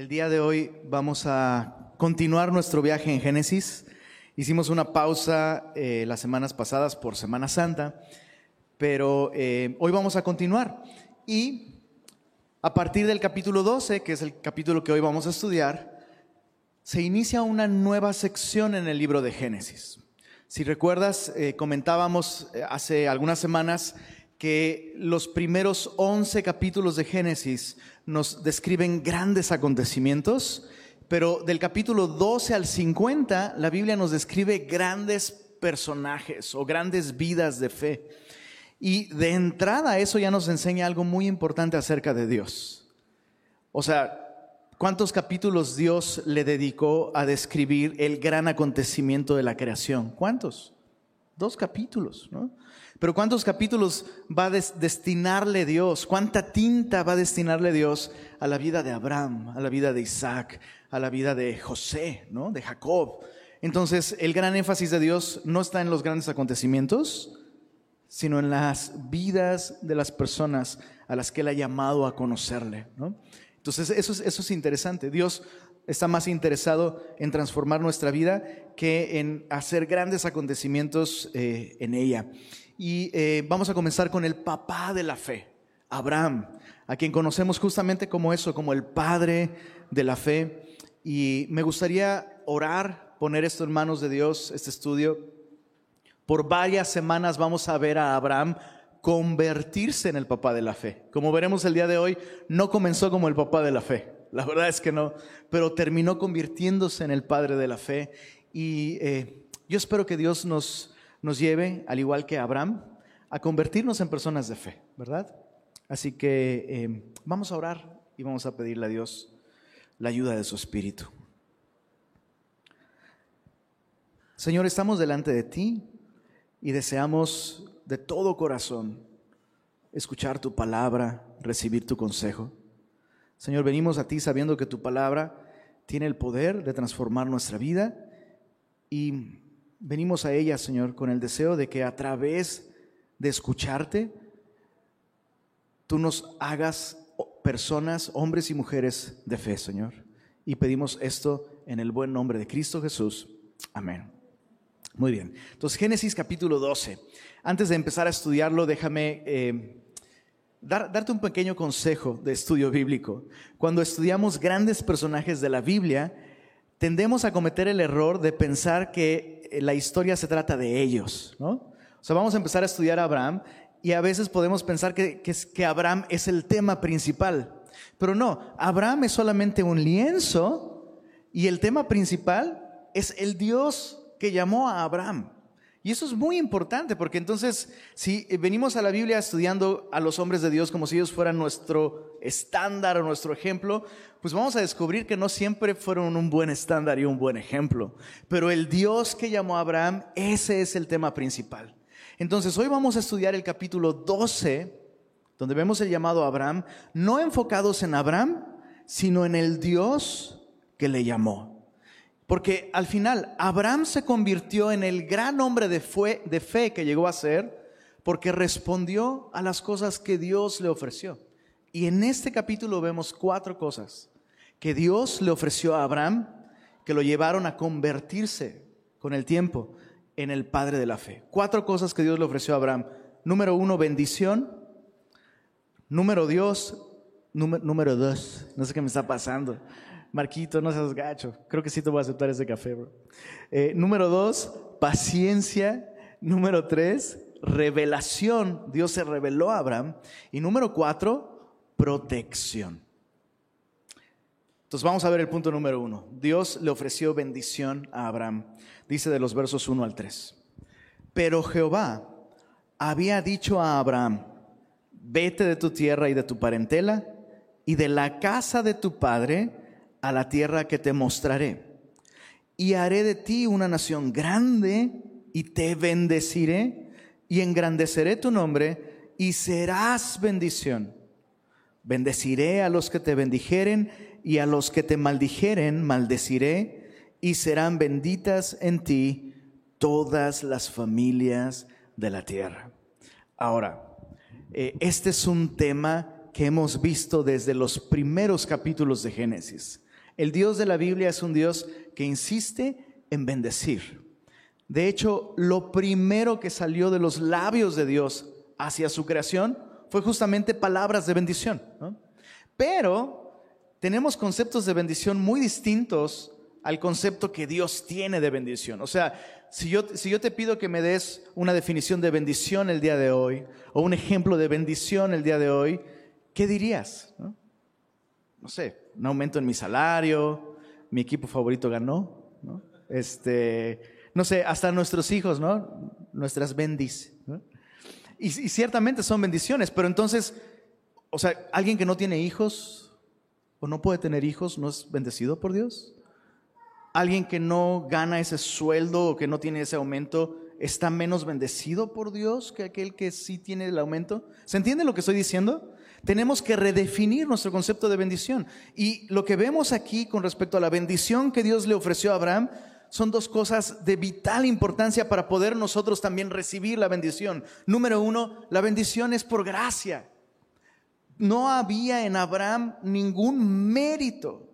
El día de hoy vamos a continuar nuestro viaje en Génesis. Hicimos una pausa eh, las semanas pasadas por Semana Santa, pero eh, hoy vamos a continuar. Y a partir del capítulo 12, que es el capítulo que hoy vamos a estudiar, se inicia una nueva sección en el libro de Génesis. Si recuerdas, eh, comentábamos hace algunas semanas que los primeros 11 capítulos de Génesis nos describen grandes acontecimientos, pero del capítulo 12 al 50 la Biblia nos describe grandes personajes o grandes vidas de fe. Y de entrada eso ya nos enseña algo muy importante acerca de Dios. O sea, ¿cuántos capítulos Dios le dedicó a describir el gran acontecimiento de la creación? ¿Cuántos? Dos capítulos, ¿no? Pero ¿cuántos capítulos va a destinarle Dios? ¿Cuánta tinta va a destinarle Dios a la vida de Abraham, a la vida de Isaac, a la vida de José, ¿no? de Jacob? Entonces, el gran énfasis de Dios no está en los grandes acontecimientos, sino en las vidas de las personas a las que Él ha llamado a conocerle. ¿no? Entonces, eso es, eso es interesante. Dios está más interesado en transformar nuestra vida que en hacer grandes acontecimientos eh, en ella. Y eh, vamos a comenzar con el papá de la fe, Abraham, a quien conocemos justamente como eso, como el padre de la fe. Y me gustaría orar, poner esto en manos de Dios, este estudio. Por varias semanas vamos a ver a Abraham convertirse en el papá de la fe. Como veremos el día de hoy, no comenzó como el papá de la fe, la verdad es que no, pero terminó convirtiéndose en el padre de la fe. Y eh, yo espero que Dios nos nos lleve, al igual que Abraham, a convertirnos en personas de fe, ¿verdad? Así que eh, vamos a orar y vamos a pedirle a Dios la ayuda de su Espíritu. Señor, estamos delante de ti y deseamos de todo corazón escuchar tu palabra, recibir tu consejo. Señor, venimos a ti sabiendo que tu palabra tiene el poder de transformar nuestra vida y venimos a ella, Señor, con el deseo de que a través de escucharte, tú nos hagas personas, hombres y mujeres de fe, Señor. Y pedimos esto en el buen nombre de Cristo Jesús. Amén. Muy bien. Entonces, Génesis capítulo 12. Antes de empezar a estudiarlo, déjame eh, darte un pequeño consejo de estudio bíblico. Cuando estudiamos grandes personajes de la Biblia, tendemos a cometer el error de pensar que la historia se trata de ellos, ¿no? O sea, vamos a empezar a estudiar a Abraham y a veces podemos pensar que, que, Abraham es el tema principal. Pero no, Abraham es solamente un lienzo y el tema principal es el Dios que llamó a Abraham. Y eso es muy importante porque entonces si venimos a la Biblia estudiando a los hombres de Dios como si ellos fueran nuestro estándar o nuestro ejemplo, pues vamos a descubrir que no siempre fueron un buen estándar y un buen ejemplo. Pero el Dios que llamó a Abraham, ese es el tema principal. Entonces hoy vamos a estudiar el capítulo 12, donde vemos el llamado a Abraham, no enfocados en Abraham, sino en el Dios que le llamó. Porque al final Abraham se convirtió en el gran hombre de, fe que llegó a ser porque respondió a las cosas que Dios le ofreció. Y en este capítulo vemos cuatro cosas que Dios le ofreció a Abraham que lo llevaron a convertirse con el tiempo en el padre de la fe. Cuatro cosas que Dios le ofreció a Abraham. Número uno, bendición. Número Dios. Número, dos, no sé qué me está pasando. Marquito, no seas gacho. Creo que sí te voy a aceptar ese café, bro. Eh, número dos, paciencia. Número tres, revelación. Dios se reveló a Abraham. Y número cuatro, protección. Entonces vamos a ver el punto número uno. Dios le ofreció bendición a Abraham. Dice de los versos 1 al 3. Pero Jehová había dicho a Abraham, vete de tu tierra y de tu parentela y de la casa de tu padre a la tierra que te mostraré. Y haré de ti una nación grande y te bendeciré y engrandeceré tu nombre y serás bendición. Bendeciré a los que te bendijeren y a los que te maldijeren maldeciré y serán benditas en ti todas las familias de la tierra. Ahora, eh, este es un tema que hemos visto desde los primeros capítulos de Génesis. El Dios de la Biblia es un Dios que insiste en bendecir. De hecho, lo primero que salió de los labios de Dios hacia su creación fue justamente palabras de bendición. Pero tenemos conceptos de bendición muy distintos al concepto que Dios tiene de bendición. O sea, si yo, si yo te pido que me des una definición de bendición el día de hoy, o un ejemplo de bendición el día de hoy, ¿qué dirías? no sé, un aumento en mi salario, mi equipo favorito ganó, ¿no? Este, no sé, hasta nuestros hijos, ¿no? Nuestras bendis. Y, y, ciertamente son bendiciones, pero entonces, o sea, alguien que no tiene hijos o no puede tener hijos, ¿no es bendecido por Dios? Alguien que no gana ese sueldo o que no tiene ese aumento, ¿está menos bendecido por Dios que aquel que sí tiene el aumento? ¿Se entiende lo que estoy diciendo? Tenemos que redefinir nuestro concepto de bendición. Y lo que vemos aquí con respecto a la bendición que Dios le ofreció a Abraham son dos cosas de vital importancia para poder nosotros también recibir la bendición. Número uno, la bendición es por gracia. No había en Abraham ningún mérito,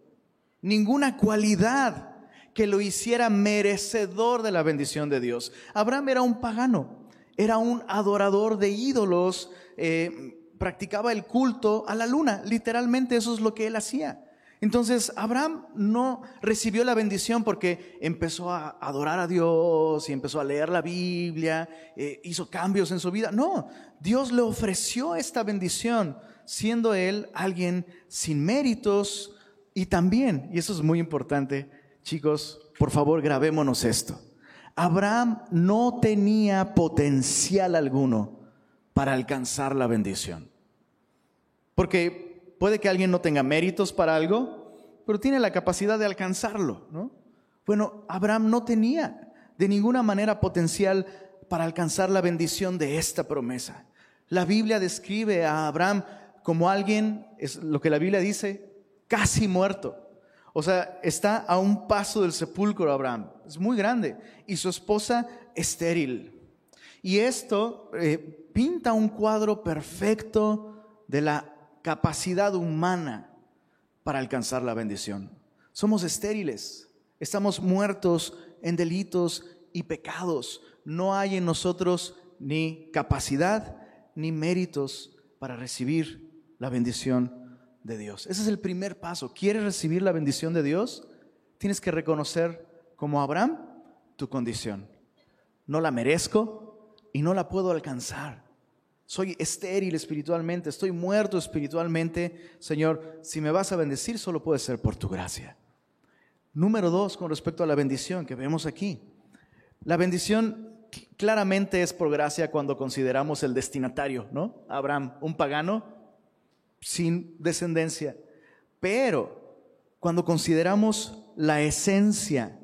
ninguna cualidad que lo hiciera merecedor de la bendición de Dios. Abraham era un pagano, era un adorador de ídolos. Eh, practicaba el culto a la luna. Literalmente eso es lo que él hacía. Entonces Abraham no recibió la bendición porque empezó a adorar a Dios y empezó a leer la Biblia, eh, hizo cambios en su vida. No, Dios le ofreció esta bendición siendo él alguien sin méritos y también, y eso es muy importante, chicos, por favor grabémonos esto. Abraham no tenía potencial alguno para alcanzar la bendición. Porque puede que alguien no tenga méritos para algo, pero tiene la capacidad de alcanzarlo, ¿no? Bueno, Abraham no tenía de ninguna manera potencial para alcanzar la bendición de esta promesa. La Biblia describe a Abraham como alguien, es lo que la Biblia dice, casi muerto. O sea, está a un paso del sepulcro Abraham. Es muy grande. Y su esposa estéril. Y esto eh, pinta un cuadro perfecto de la capacidad humana para alcanzar la bendición. Somos estériles, estamos muertos en delitos y pecados. No hay en nosotros ni capacidad ni méritos para recibir la bendición de Dios. Ese es el primer paso. ¿Quieres recibir la bendición de Dios? Tienes que reconocer como Abraham tu condición. No la merezco y no la puedo alcanzar. Soy estéril espiritualmente, estoy muerto espiritualmente. Señor, si me vas a bendecir, solo puede ser por tu gracia. Número dos, con respecto a la bendición que vemos aquí. La bendición claramente es por gracia cuando consideramos el destinatario, ¿no? Abraham, un pagano sin descendencia. Pero cuando consideramos la esencia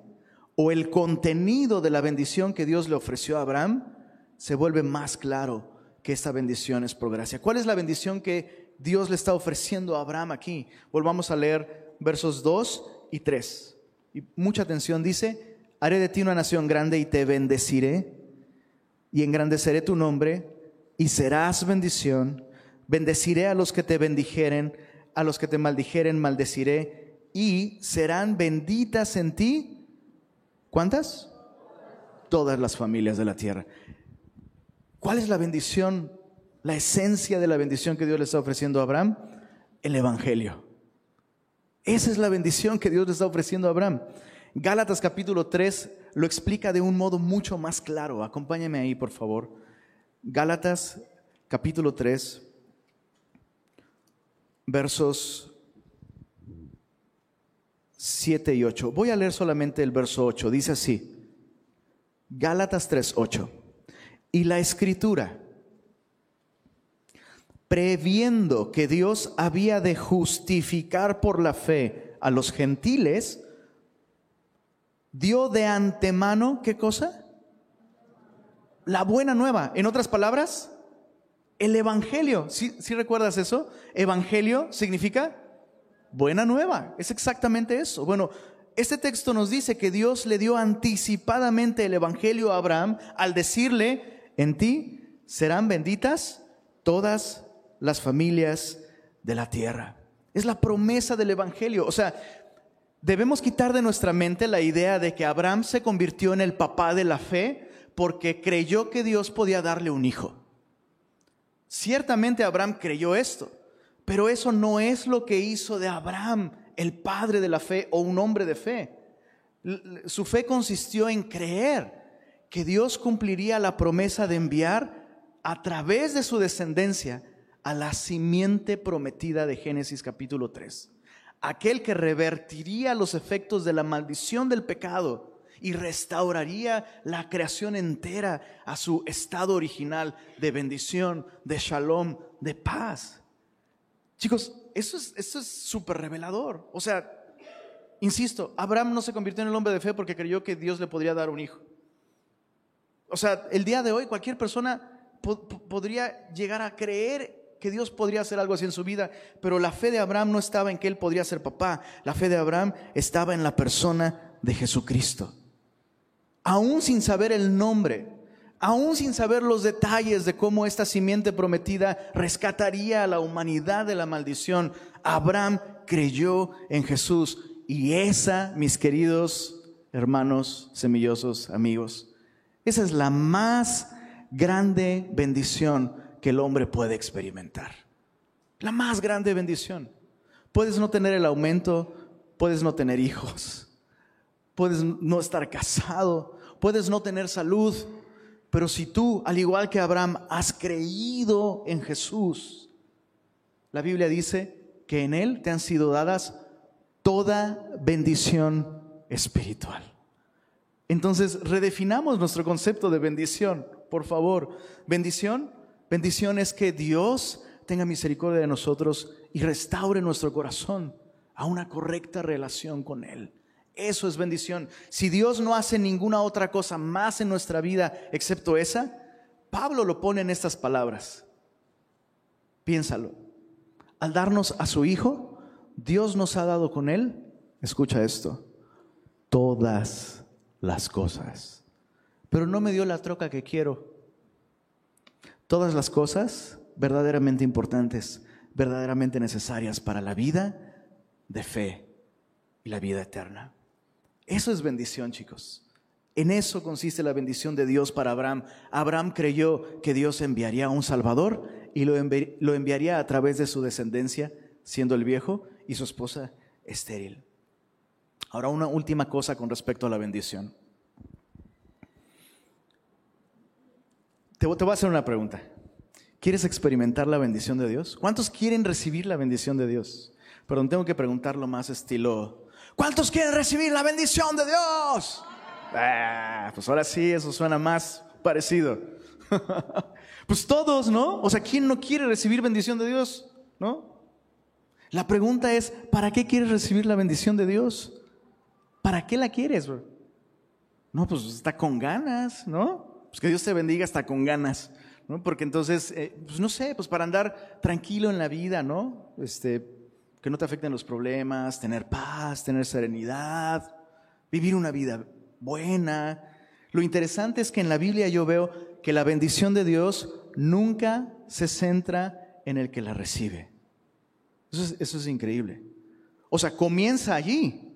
o el contenido de la bendición que Dios le ofreció a Abraham, se vuelve más claro que esta bendición es por gracia. ¿Cuál es la bendición que Dios le está ofreciendo a Abraham aquí? Volvamos a leer versos 2 y 3. Y mucha atención dice, haré de ti una nación grande y te bendeciré y engrandeceré tu nombre y serás bendición. Bendeciré a los que te bendijeren, a los que te maldijeren maldeciré y serán benditas en ti. ¿Cuántas? Todas las familias de la tierra. ¿Cuál es la bendición, la esencia de la bendición que Dios le está ofreciendo a Abraham? El Evangelio. Esa es la bendición que Dios le está ofreciendo a Abraham. Gálatas capítulo 3 lo explica de un modo mucho más claro. Acompáñame ahí, por favor. Gálatas capítulo 3, versos 7 y 8. Voy a leer solamente el verso 8. Dice así. Gálatas 3, 8 y la escritura, previendo que Dios había de justificar por la fe a los gentiles, dio de antemano, ¿qué cosa? La buena nueva. En otras palabras, el Evangelio. ¿Sí, recuerdas eso? Evangelio significa buena nueva. Es exactamente eso. Bueno, este texto nos dice que Dios le dio anticipadamente el Evangelio a Abraham al decirle, en ti serán benditas todas las familias de la tierra. Es la promesa del Evangelio. O sea, Debemos quitar de nuestra mente la idea de que Abraham se convirtió en el papá de la fe porque creyó que Dios podía darle un hijo. Ciertamente Abraham creyó esto, pero eso no es lo que hizo de Abraham el padre de la fe o un hombre de fe. Su fe consistió en creer que Dios cumpliría la promesa de enviar a través de su descendencia a la simiente prometida de Génesis capítulo 3. Aquel que revertiría los efectos de la maldición del pecado y restauraría la creación entera a su estado original de bendición, de shalom, de paz. Chicos, eso es eso es súper revelador. O sea, insisto, Abraham no se convirtió en el hombre de fe porque creyó que Dios le podría dar un hijo. O sea, el día de hoy cualquier persona podría llegar a creer que Dios podría hacer algo así en su vida, pero la fe de Abraham no estaba en que él podría ser papá, la fe de Abraham estaba en la persona de Jesucristo. Aún sin saber el nombre, aún sin saber los detalles de cómo esta simiente prometida rescataría a la humanidad de la maldición, Abraham creyó en Jesús. Y esa, mis queridos hermanos semillosos, amigos, esa es la más grande bendición que el hombre puede experimentar. La más grande bendición. Puedes no tener el aumento, puedes no tener hijos, puedes no estar casado, puedes no tener salud, pero si tú, al igual que Abraham, has creído en Jesús, la Biblia dice que en Él te han sido dadas toda bendición espiritual. Entonces, redefinamos nuestro concepto de bendición, por favor. Bendición, bendición es que Dios tenga misericordia de nosotros y restaure nuestro corazón a una correcta relación con Él. Eso es bendición. Si Dios no hace ninguna otra cosa más en nuestra vida excepto esa, Pablo lo pone en estas palabras. Piénsalo. Al darnos a su Hijo, Dios nos ha dado con Él, escucha esto, todas las cosas. Pero no me dio la troca que quiero. Todas las cosas verdaderamente importantes, verdaderamente necesarias para la vida de fe y la vida eterna. Eso es bendición, chicos. En eso consiste la bendición de Dios para Abraham. Abraham creyó que Dios enviaría a un Salvador y lo, enviaría a través de su descendencia, siendo el viejo y su esposa estéril. Ahora una última cosa con respecto a la bendición. Te, voy a hacer una pregunta. ¿Quieres experimentar la bendición de Dios? ¿Cuántos quieren recibir la bendición de Dios? Perdón, tengo que preguntarlo más estilo ¿Cuántos quieren recibir la bendición de Dios? Ah, pues ahora sí, eso suena más parecido. pues todos, ¿no? O sea, ¿quién no quiere recibir bendición de Dios? ¿No? La pregunta es, ¿para qué quieres recibir la bendición de Dios? ¿Para qué la quieres? No, pues está con ganas, ¿no? Pues que Dios te bendiga hasta con ganas, ¿no? Porque entonces, eh, pues no sé, pues para andar tranquilo en la vida, ¿no? Este, que no te afecten los problemas, tener paz, tener serenidad, vivir una vida buena. Lo interesante es que en la Biblia yo veo que la bendición de Dios nunca se centra en el que la recibe. Eso es, increíble. O sea, comienza allí,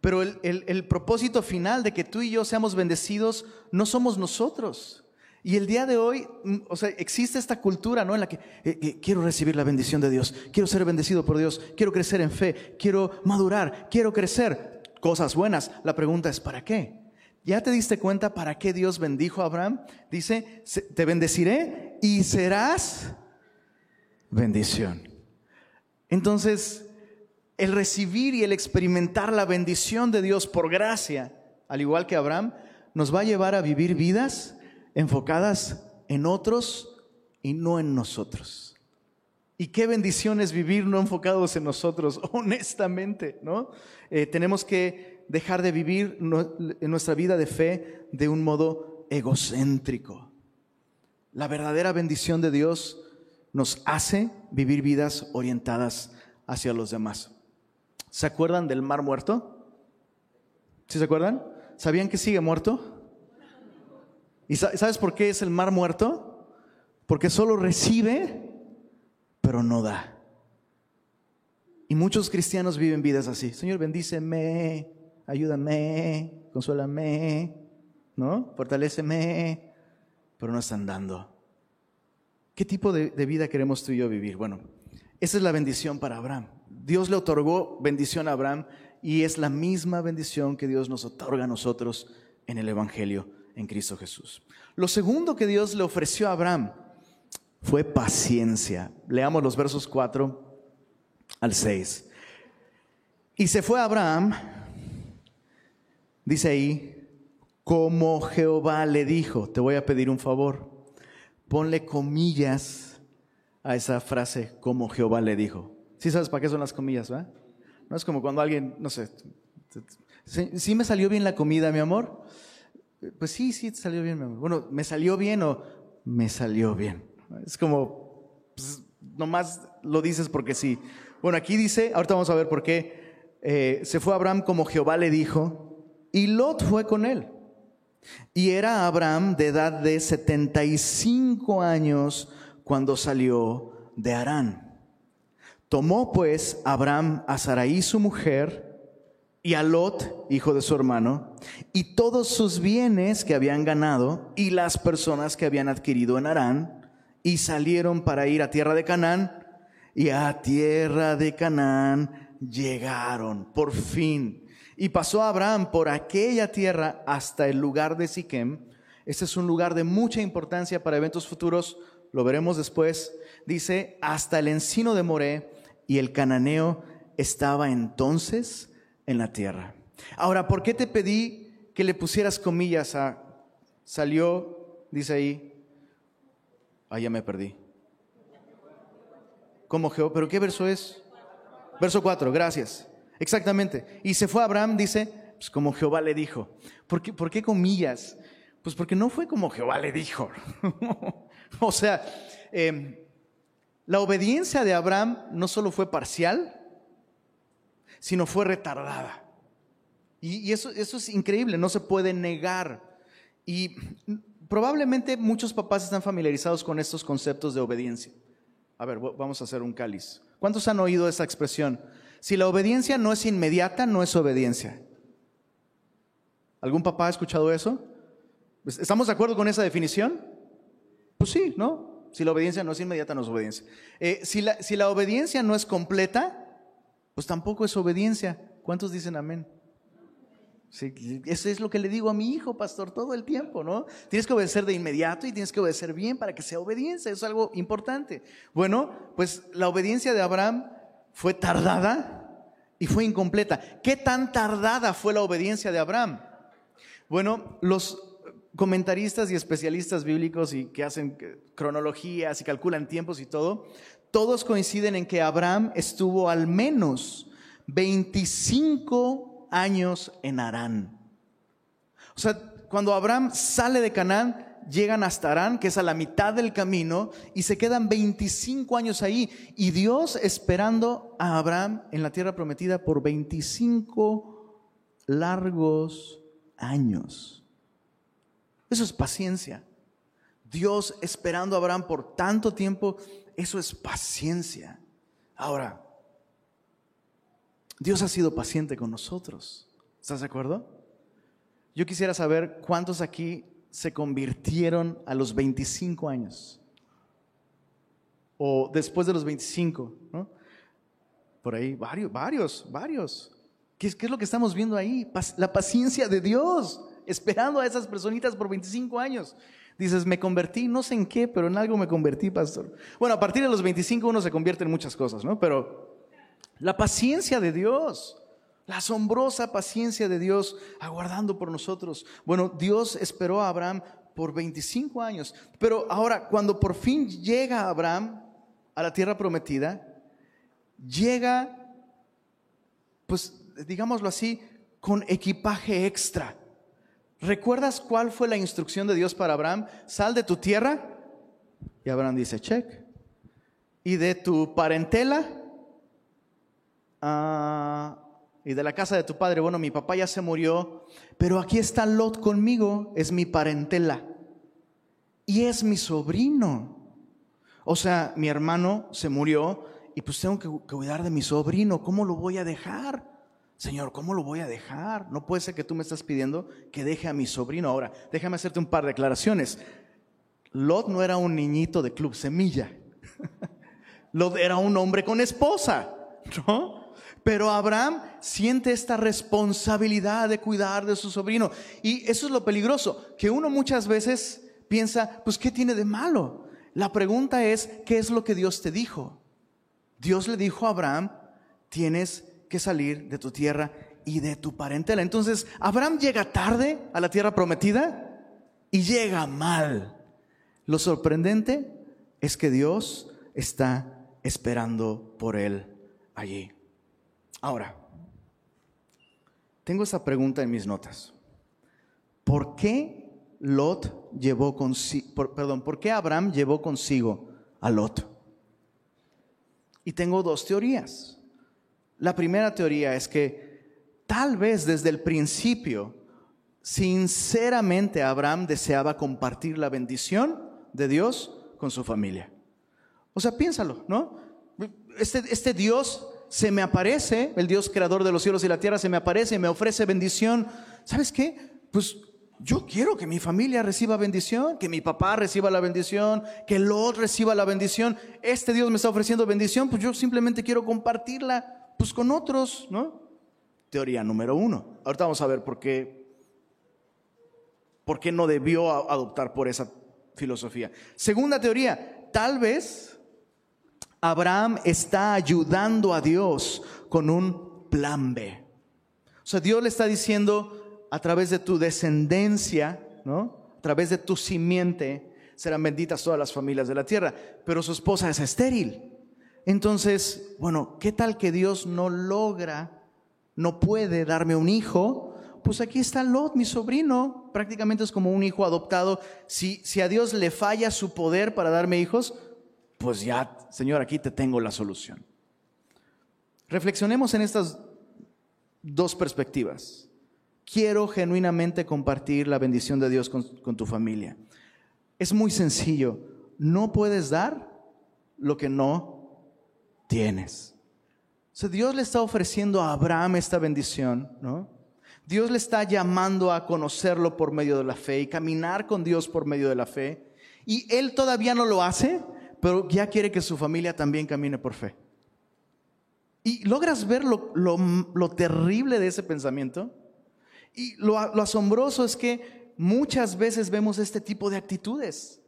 pero el, el propósito final de que tú y yo seamos bendecidos no somos nosotros. Y el día de hoy, mm, o sea, existe esta cultura, ¿no? En la que eh, eh, quiero recibir la bendición de Dios, quiero ser bendecido por Dios, quiero crecer en fe, quiero madurar, quiero crecer. Cosas buenas. La pregunta es, ¿para qué? ¿Ya te diste cuenta para qué Dios bendijo a Abraham? Dice, te bendeciré y serás bendición. Entonces, el recibir y el experimentar la bendición de Dios por gracia, al igual que Abraham, nos va a llevar a vivir vidas enfocadas en otros y no en nosotros. Y qué bendición es vivir no enfocados en nosotros, honestamente, ¿no? Eh, tenemos que dejar de vivir nuestra vida de fe de un modo egocéntrico. La verdadera bendición de Dios nos hace vivir vidas orientadas hacia los demás. ¿Se acuerdan del mar muerto? ¿Sí se acuerdan? ¿Sabían que sigue muerto? ¿Y sabes por qué es el mar muerto? Porque solo recibe, pero no da. Y muchos cristianos viven vidas así. Señor, bendíceme, ayúdame, consuélame, ¿no? Fortaléceme, pero no están dando. ¿Qué tipo de, de vida queremos tú y yo vivir? Bueno, esa es la bendición para Abraham. Dios le otorgó bendición a Abraham y es la misma bendición que Dios nos otorga a nosotros en el Evangelio en Cristo Jesús. Lo segundo que Dios le ofreció a Abraham fue paciencia. Leamos los versos 4 al 6. Y se fue Abraham, dice ahí, como Jehová le dijo, te voy a pedir un favor, ponle comillas a esa frase, como Jehová le dijo. ¿Sí sabes para qué son las comillas, va? No es como cuando alguien, no sé, ¿sí, me salió bien la comida, mi amor? Pues sí, sí, te salió bien, mi amor. Bueno, ¿me salió bien o me salió bien? Es como, pues, nomás lo dices porque sí. Bueno, aquí dice, ahorita vamos a ver por qué, eh, se fue Abraham como Jehová le dijo, y Lot fue con él. Y era Abraham de edad de 75 años cuando salió de Arán. Tomó pues Abraham a Sarai su mujer y a Lot, hijo de su hermano, y todos sus bienes que habían ganado y las personas que habían adquirido en Arán, y salieron para ir a tierra de Canaán, y a tierra de Canaán llegaron, por fin. Y pasó Abraham por aquella tierra hasta el lugar de Siquem. Este es un lugar de mucha importancia para eventos futuros, lo veremos después. Dice, hasta el encino de Moré, y el cananeo estaba entonces en la tierra. Ahora, ¿por qué te pedí que le pusieras comillas a salió, dice ahí, ah, ya me perdí. Como Jehová, pero ¿qué verso es? Verso 4, gracias. Exactamente. Y se fue Abraham, dice, pues como Jehová le dijo. ¿Por qué, ¿Por qué comillas? Pues porque no fue como Jehová le dijo. o sea, eh, la obediencia de Abraham no solo fue parcial, sino fue retardada. Y, eso, eso es increíble, no se puede negar. Y probablemente muchos papás están familiarizados con estos conceptos de obediencia. A ver, vamos a hacer un cáliz. ¿Cuántos han oído esa expresión? Si la obediencia no es inmediata, no es obediencia. ¿Algún papá ha escuchado eso? ¿Estamos de acuerdo con esa definición? Pues sí, ¿no? Si la obediencia no es inmediata, no es obediencia. Eh, si, la, si la obediencia no es completa, pues tampoco es obediencia. ¿Cuántos dicen amén? Sí, eso es lo que le digo a mi hijo, pastor, todo el tiempo, ¿no? Tienes que obedecer de inmediato y tienes que obedecer bien para que sea obediencia, eso es algo importante. Bueno, pues la obediencia de Abraham fue tardada y fue incompleta. ¿Qué tan tardada fue la obediencia de Abraham? Bueno, los comentaristas y especialistas bíblicos y que hacen cronologías y calculan tiempos y todo, todos coinciden en que Abraham estuvo al menos 25 años en Arán. O sea, cuando Abraham sale de Canaán, llegan hasta Arán, que es a la mitad del camino, y se quedan 25 años ahí. Y Dios esperando a Abraham en la tierra prometida por 25 largos años. Eso es paciencia. Dios esperando a Abraham por tanto tiempo, eso es paciencia. Ahora, Dios ha sido paciente con nosotros. ¿Estás de acuerdo? Yo quisiera saber cuántos aquí se convirtieron a los 25 años. O después de los 25, ¿no? Por ahí, varios, varios, varios. ¿Qué es, ¿Qué es, lo que estamos viendo ahí? La paciencia de Dios esperando a esas personitas por 25 años. Dices, me convertí, no sé en qué, pero en algo me convertí, pastor. Bueno, a partir de los 25 uno se convierte en muchas cosas, ¿no? Pero la paciencia de Dios, la asombrosa paciencia de Dios aguardando por nosotros. Bueno, Dios esperó a Abraham por 25 años, pero ahora cuando por fin llega Abraham a la tierra prometida, llega, pues digámoslo así, con equipaje extra. ¿Recuerdas cuál fue la instrucción de Dios para Abraham? Sal de tu tierra. Y Abraham dice, check. Y de tu parentela. Ah, y de la casa de tu padre. Bueno, mi papá ya se murió, pero aquí está Lot conmigo. Es mi parentela. Y es mi sobrino. O sea, mi hermano se murió y pues tengo que cuidar de mi sobrino, ¿cómo lo voy a dejar? Señor, ¿cómo lo voy a dejar? No puede ser que tú me estás pidiendo que deje a mi sobrino. Ahora, déjame hacerte un par de declaraciones. Lot no era un niñito de club semilla. Lot era un hombre con esposa, ¿no? Pero Abraham siente esta responsabilidad de cuidar de su sobrino. Y eso es lo peligroso, que uno muchas veces piensa, pues, ¿qué tiene de malo? La pregunta es, ¿qué es lo que Dios te dijo? Dios le dijo a Abraham, tienes que salir de tu tierra y de tu parentela. Entonces, Abraham llega tarde a la tierra prometida y llega mal. Lo sorprendente es que Dios está esperando por él allí. Ahora, tengo esta pregunta en mis notas. ¿Por qué Lot llevó perdón, por qué Abraham llevó consigo a Lot? Y tengo dos teorías. La primera teoría es que tal vez desde el principio, sinceramente Abraham deseaba compartir la bendición de Dios con su familia. O sea, piénsalo, ¿no? Este, este Dios se me aparece, el Dios creador de los cielos y la tierra se me aparece y me ofrece bendición. ¿Sabes qué? Pues yo quiero que mi familia reciba bendición, que mi papá reciba la bendición, que Lot reciba la bendición. Este Dios me está ofreciendo bendición, pues yo simplemente quiero compartirla pues con otros, ¿no? Teoría número uno. Ahorita vamos a ver por qué, por qué no debió adoptar por esa filosofía. Segunda teoría, tal vez Abraham está ayudando a Dios con un plan B. O sea, Dios le está diciendo a través de tu descendencia, ¿no? A través de tu simiente serán benditas todas las familias de la tierra, pero su esposa es estéril. Entonces, bueno, ¿qué tal que Dios no logra, no puede darme un hijo? Pues aquí está Lot, mi sobrino, prácticamente es como un hijo adoptado. Si, si a Dios le falla su poder para darme hijos, pues ya, Señor, aquí te tengo la solución. Reflexionemos en estas dos perspectivas. Quiero genuinamente compartir la bendición de Dios con, con, tu familia. Es muy sencillo. No puedes dar lo que no tienes. O Dios le está ofreciendo a Abraham esta bendición, ¿no? Dios le está llamando a conocerlo por medio de la fe y caminar con Dios por medio de la fe. Y él todavía no lo hace, pero ya quiere que su familia también camine por fe. Y logras ver lo, terrible de ese pensamiento. Y lo asombroso es que muchas veces vemos este tipo de actitudes.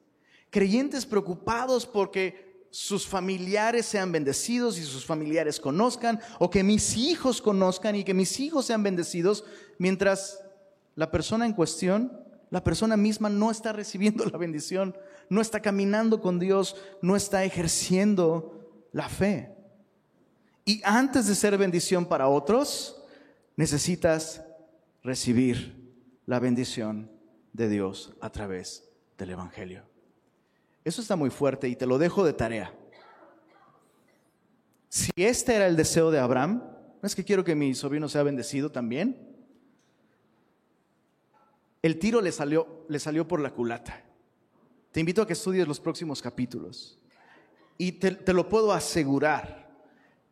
Creyentes preocupados porque sus familiares sean bendecidos y sus familiares conozcan, o que mis hijos conozcan y que mis hijos sean bendecidos, mientras la persona en cuestión, la persona misma no está recibiendo la bendición, no está caminando con Dios, no está ejerciendo la fe. Y antes de ser bendición para otros, necesitas recibir la bendición de Dios a través del Evangelio. Eso está muy fuerte y te lo dejo de tarea. Si este era el deseo de Abraham, ¿no es que quiero que mi sobrino sea bendecido también? El tiro le salió, le salió por la culata. Te invito a que estudies los próximos capítulos. Y te, lo puedo asegurar,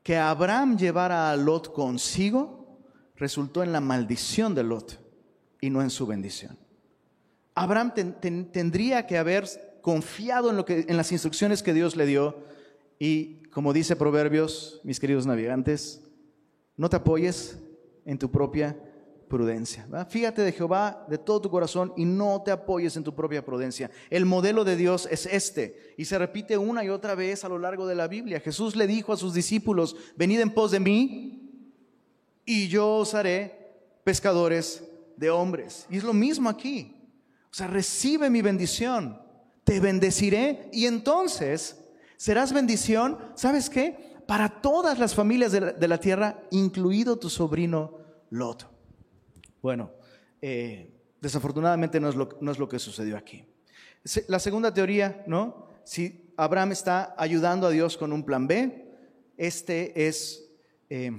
que Abraham llevara a Lot consigo resultó en la maldición de Lot y no en su bendición. Abraham tendría que haber confiado en, lo que, en las instrucciones que Dios le dio y como dice Proverbios, mis queridos navegantes, no te apoyes en tu propia prudencia. Fíjate de Jehová de todo tu corazón y no te apoyes en tu propia prudencia. El modelo de Dios es este y se repite una y otra vez a lo largo de la Biblia. Jesús le dijo a sus discípulos, venid en pos de mí y yo os haré pescadores de hombres. Y es lo mismo aquí. O sea, recibe mi bendición te bendeciré y entonces serás bendición, ¿sabes qué? Para todas las familias de la, tierra, incluido tu sobrino Lot. Bueno, eh, desafortunadamente no es, lo, no es lo que sucedió aquí. La segunda teoría, ¿no? Si Abraham está ayudando a Dios con un plan B, este es eh,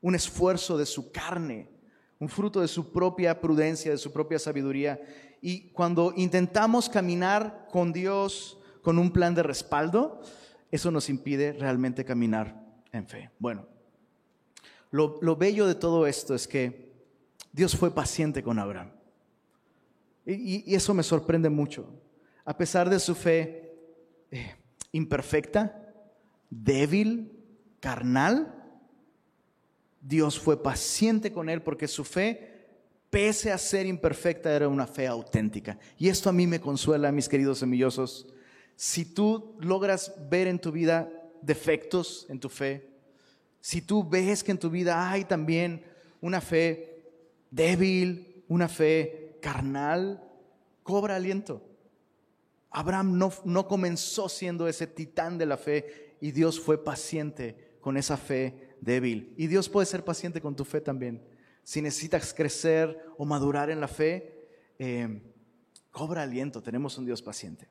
un esfuerzo de su carne, un fruto de su propia prudencia, de su propia sabiduría y cuando intentamos caminar con Dios con un plan de respaldo, eso nos impide realmente caminar en fe. Bueno, lo, bello de todo esto es que Dios fue paciente con Abraham. Y, eso me sorprende mucho. A pesar de su fe eh, imperfecta, débil, carnal, Dios fue paciente con él porque su fe, pese a ser imperfecta, era una fe auténtica. Y esto a mí me consuela, mis queridos semillosos. Si tú logras ver en tu vida defectos en tu fe, si tú ves que en tu vida hay también una fe débil, una fe carnal, cobra aliento. Abraham no, no comenzó siendo ese titán de la fe y Dios fue paciente con esa fe débil. Y Dios puede ser paciente con tu fe también. Si necesitas crecer o madurar en la fe, eh, cobra aliento. Tenemos un Dios paciente.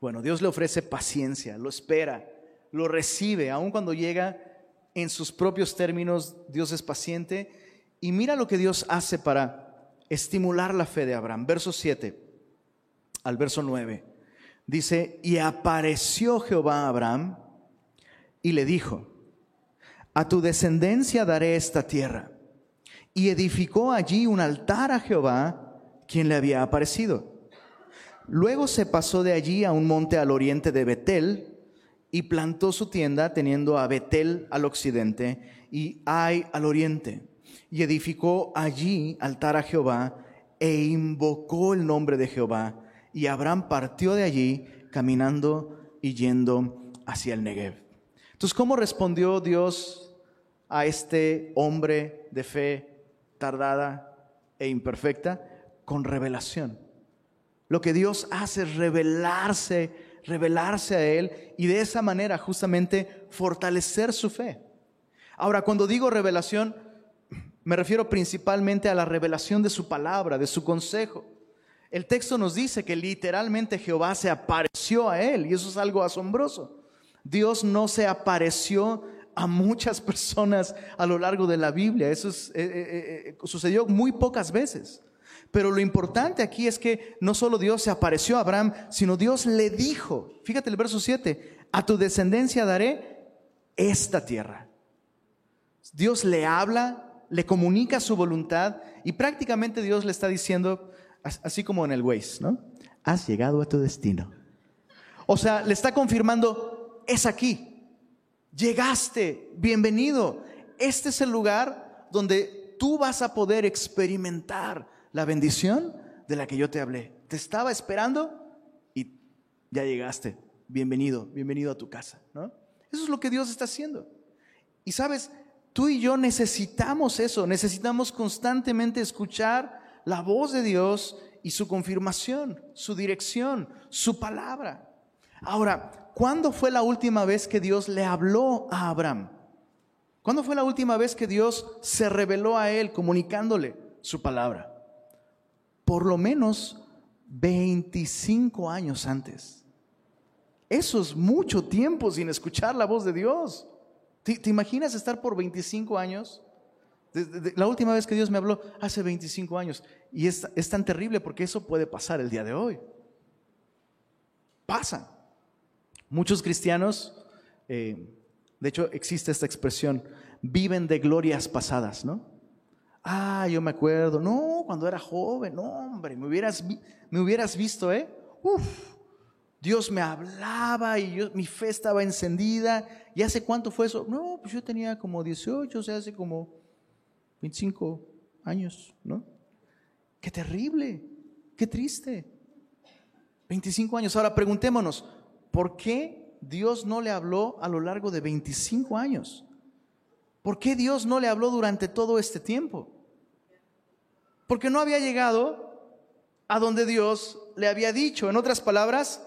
Bueno, Dios le ofrece paciencia, lo espera, lo recibe, aun cuando llega en sus propios términos, Dios es paciente. Y mira lo que Dios hace para estimular la fe de Abraham. Verso 7 al verso 9. Dice, y apareció Jehová a Abraham y le dijo, a tu descendencia daré esta tierra. Y edificó allí un altar a Jehová, quien le había aparecido. Luego se pasó de allí a un monte al oriente de Betel y plantó su tienda teniendo a Betel al occidente y Ai al oriente. Y edificó allí altar a Jehová e invocó el nombre de Jehová. Y Abraham partió de allí caminando y yendo hacia el Negev. Entonces, ¿cómo respondió Dios a este hombre de fe tardada e imperfecta? Con revelación. Lo que Dios hace es revelarse revelarse a Él y de esa manera justamente fortalecer su fe. Ahora, cuando digo revelación, me refiero principalmente a la revelación de su palabra, de su consejo. El texto nos dice que literalmente Jehová se apareció a él y eso es algo asombroso. Dios no se apareció a muchas personas a lo largo de la Biblia. Eso eh, eh, eh, sucedió muy pocas veces. Pero lo importante aquí es que no solo Dios se apareció a Abraham, sino Dios le dijo, fíjate el verso 7, a tu descendencia daré esta tierra. Dios le habla, le comunica su voluntad y prácticamente Dios le está diciendo, así como en el Waze, ¿no? Has llegado a tu destino. O sea, le está confirmando, es aquí, llegaste, bienvenido. Este es el lugar donde tú vas a poder experimentar la bendición de la que yo te hablé. Te estaba esperando y ya llegaste. Bienvenido, bienvenido a tu casa. ¿no? Eso es lo que Dios está haciendo. Y sabes, tú y yo necesitamos eso, necesitamos constantemente escuchar la voz de Dios y su confirmación, su dirección, su palabra. Ahora, ¿cuándo fue la última vez que Dios le habló a Abraham? ¿Cuándo fue la última vez que Dios se reveló a él comunicándole su palabra? por lo menos 25 años antes. Eso es mucho tiempo sin escuchar la voz de Dios. ¿Te, imaginas estar por 25 años? la última vez que Dios me habló, hace 25 años. Y es, tan terrible porque eso puede pasar el día de hoy. Pasa. Muchos cristianos, eh, de hecho existe esta expresión, viven de glorias pasadas, ¿no? Ah, yo me acuerdo, no, cuando era joven, no, hombre, me hubieras, me hubieras visto, ¿eh? Uf, Dios me hablaba y yo, mi fe estaba encendida. ¿Y hace cuánto fue eso? No, pues yo tenía como 18, o sea, hace como 25 años, ¿no? Qué terrible, qué triste. 25 años. Ahora preguntémonos, ¿por qué Dios no le habló a lo largo de 25 años? ¿Por qué Dios no le habló durante todo este tiempo? Porque no había llegado a donde Dios le había dicho. En otras palabras,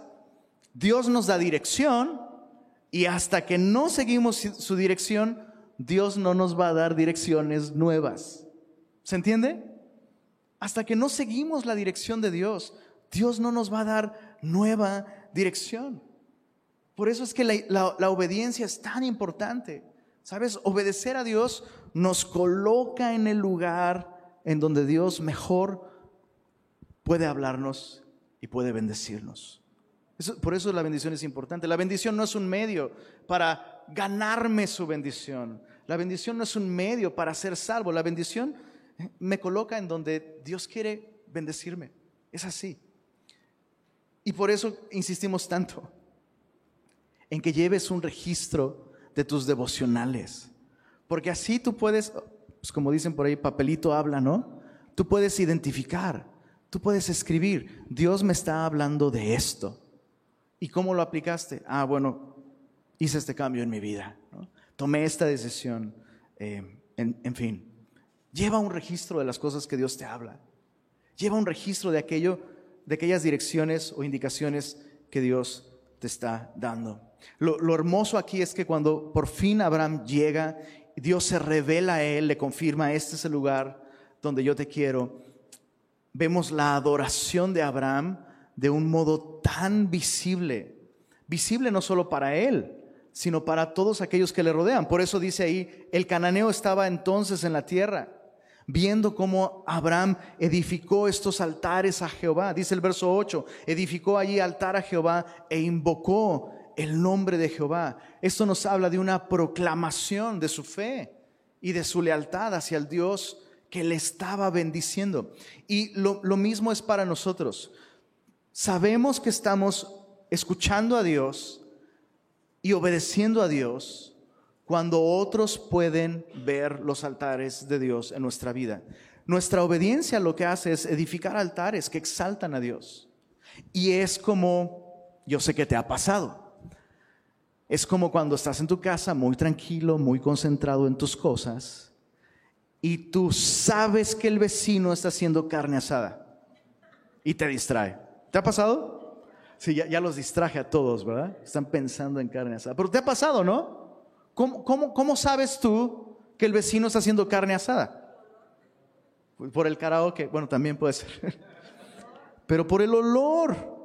Dios nos da dirección y hasta que no seguimos su dirección, Dios no nos va a dar direcciones nuevas. ¿Se entiende? Hasta que no seguimos la dirección de Dios, Dios no nos va a dar nueva dirección. Por eso es que la, obediencia es tan importante. ¿Sabes? Obedecer a Dios nos coloca en el lugar en donde Dios mejor puede hablarnos y puede bendecirnos. por eso la bendición es importante. La bendición no es un medio para ganarme su bendición. La bendición no es un medio para ser salvo. La bendición me coloca en donde Dios quiere bendecirme. Es así. Y por eso insistimos tanto en que lleves un registro de tus devocionales. Porque así tú puedes, pues como dicen por ahí, papelito habla, ¿no? Tú puedes identificar, tú puedes escribir, Dios me está hablando de esto. ¿Y cómo lo aplicaste? Ah, bueno, hice este cambio en mi vida, tomé esta decisión, eh, en, fin. Lleva un registro de las cosas que Dios te habla. Lleva un registro de aquello, de aquellas direcciones o indicaciones que Dios te está dando. Lo, hermoso aquí es que cuando por fin Abraham llega, Dios se revela a él, le confirma, este es el lugar donde yo te quiero. Vemos la adoración de Abraham de un modo tan visible, visible no solo para él, sino para todos aquellos que le rodean. Por eso dice ahí, el cananeo estaba entonces en la tierra, viendo cómo Abraham edificó estos altares a Jehová. Dice el verso 8, edificó allí altar a Jehová e invocó el nombre de Jehová. Esto nos habla de una proclamación de su fe y de su lealtad hacia el Dios que le estaba bendiciendo. Y lo, mismo es para nosotros sabemos que estamos escuchando a Dios y obedeciendo a Dios cuando otros pueden ver los altares de Dios en nuestra vida. Nuestra obediencia lo que hace es edificar altares que exaltan a Dios. Y es como, yo sé que te ha pasado, es como cuando estás en tu casa muy tranquilo, muy concentrado en tus cosas, y tú sabes que el vecino está haciendo carne asada y te distrae. ¿Te ha pasado? Sí, ya, los distraje a todos, ¿verdad? Están pensando en carne asada. Pero te ha pasado, ¿no? ¿Cómo, cómo, sabes tú que el vecino está haciendo carne asada? Por el karaoke, bueno, también puede ser. Pero por el olor.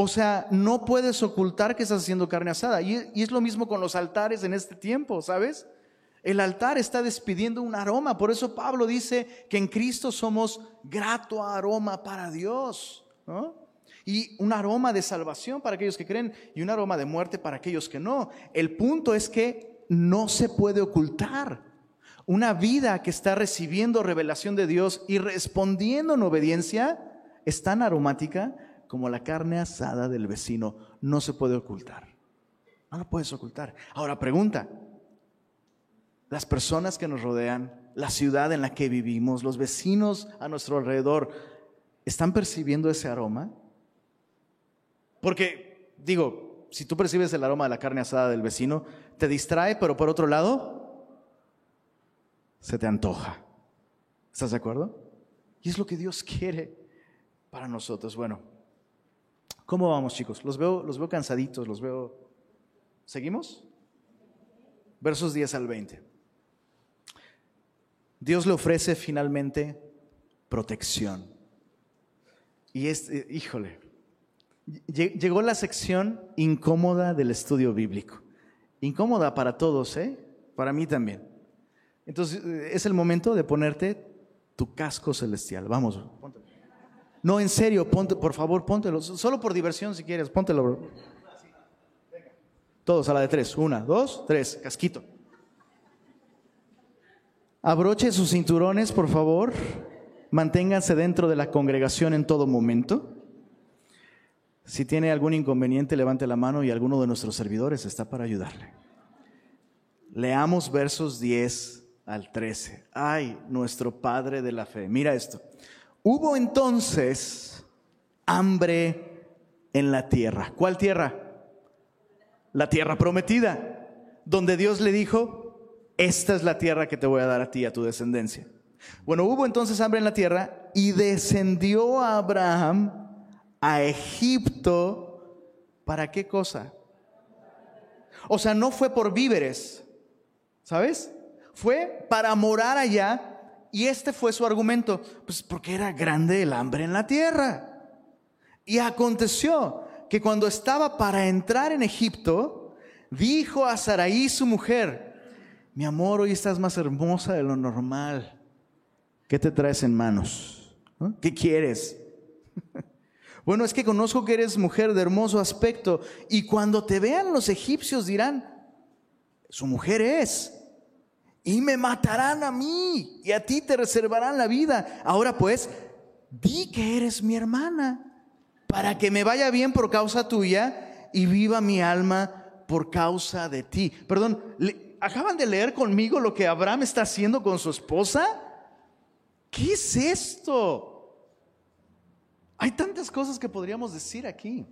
O sea, no puedes ocultar que estás haciendo carne asada. Y, es lo mismo con los altares en este tiempo, ¿sabes? El altar está despidiendo un aroma. Por eso Pablo dice que en Cristo somos grato aroma para Dios. ¿no? y un aroma de salvación para aquellos que creen y un aroma de muerte para aquellos que no. El punto es que no se puede ocultar. Una vida que está recibiendo revelación de Dios y respondiendo en obediencia es tan aromática como la carne asada del vecino. No se puede ocultar. No lo puedes ocultar. Ahora pregunta, las personas que nos rodean, la ciudad en la que vivimos, los vecinos a nuestro alrededor, ¿están percibiendo ese aroma? Porque, digo, si tú percibes el aroma de la carne asada del vecino, te distrae, pero por otro lado, se te antoja. ¿Estás de acuerdo? Y es lo que Dios quiere para nosotros. Bueno, ¿cómo vamos chicos? Los veo, los veo cansaditos, los veo... ¿Seguimos? Versos 10 al 20. Dios le ofrece finalmente protección. Y es, eh, híjole, Llegó la sección incómoda del estudio bíblico. Incómoda para todos, ¿eh? Para mí también. Entonces, eh, es el momento de ponerte tu casco celestial. Vamos, No, en serio, ponte, por favor, póntelo. Solo por diversión si quieres, póntelo. Todos a la de tres. Una, dos, tres. Casquito. Abroche sus cinturones, por favor. Manténganse dentro de la congregación en todo momento. Si tiene algún inconveniente, levante la mano y alguno de nuestros servidores está para ayudarle. Leamos versos 10 al 13. Ay, nuestro Padre de la fe. Mira esto. Hubo entonces hambre en la tierra. ¿Cuál tierra? La tierra prometida, donde Dios le dijo, esta es la tierra que te voy a dar a ti y a tu descendencia. Bueno, hubo entonces hambre en la tierra y descendió a Abraham a Egipto, ¿para qué cosa? O sea, no fue por víveres, ¿sabes? Fue para morar allá y este fue su argumento, pues porque era grande el hambre en la tierra. Y aconteció que cuando estaba para entrar en Egipto, dijo a Saraí su mujer, mi amor, hoy estás más hermosa de lo normal. ¿Qué te traes en manos? ¿Qué quieres? Bueno, es que conozco que eres mujer de hermoso aspecto y cuando te vean los egipcios dirán, su mujer es, y me matarán a mí y a ti te reservarán la vida. Ahora pues, di que eres mi hermana para que me vaya bien por causa tuya y viva mi alma por causa de ti. Perdón, ¿acaban de leer conmigo lo que Abraham está haciendo con su esposa? ¿Qué es esto? Hay tantas cosas que podríamos decir aquí.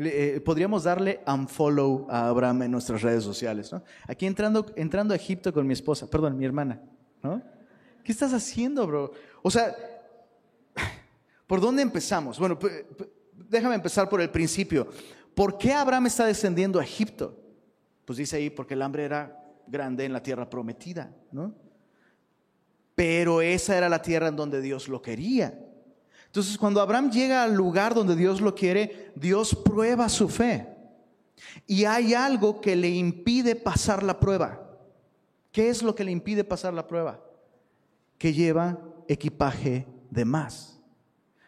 Eh, podríamos darle unfollow a Abraham en nuestras redes sociales. Aquí entrando, entrando a Egipto con mi esposa, perdón, mi hermana. ¿no? ¿Qué estás haciendo, bro? O sea, ¿por dónde empezamos? Bueno, déjame empezar por el principio. ¿Por qué Abraham está descendiendo a Egipto? Pues dice ahí, porque el hambre era grande en la tierra prometida, ¿no? Pero esa era la tierra en donde Dios lo quería. Entonces, cuando Abraham llega al lugar donde Dios lo quiere, Dios prueba su fe. Y hay algo que le impide pasar la prueba. ¿Qué es lo que le impide pasar la prueba? Que lleva equipaje de más.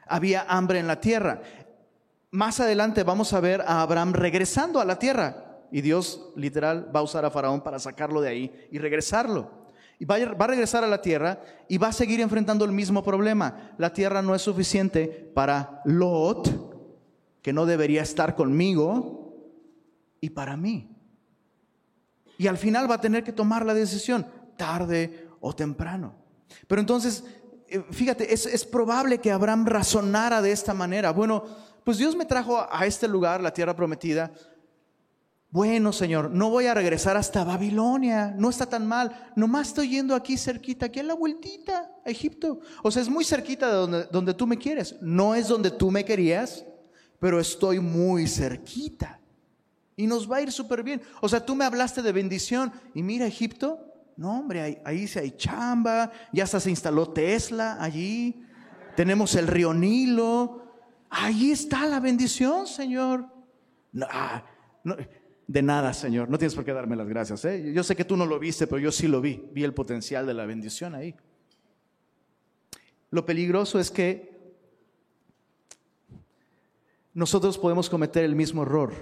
Había hambre en la tierra. Más adelante vamos a ver a Abraham regresando a la tierra. Y Dios literal va a usar a Faraón para sacarlo de ahí y regresarlo y va a, regresar a la tierra y va a seguir enfrentando el mismo problema. La tierra no es suficiente para Lot, que no debería estar conmigo, y para mí. Y al final va a tener que tomar la decisión, tarde o temprano. Pero entonces, eh, fíjate, es, es probable que Abraham razonara de esta manera. Bueno, pues Dios me trajo a este lugar, la tierra prometida, bueno, Señor, no voy a regresar hasta Babilonia, no está tan mal, nomás estoy yendo aquí cerquita, aquí en la vueltita, a Egipto. O sea, es muy cerquita de donde, donde tú me quieres. No es donde tú me querías, pero estoy muy cerquita. Y nos va a ir súper bien. O sea, tú me hablaste de bendición y mira Egipto, no hombre, ahí, ahí se hay chamba, ya hasta se instaló Tesla allí, tenemos el río Nilo, ahí está la bendición, Señor. No, ah, no, de nada, Señor. No tienes por qué darme las gracias. ¿eh? Yo sé que tú no lo viste, pero yo sí lo vi. Vi el potencial de la bendición ahí. Lo peligroso es que nosotros podemos cometer el mismo error.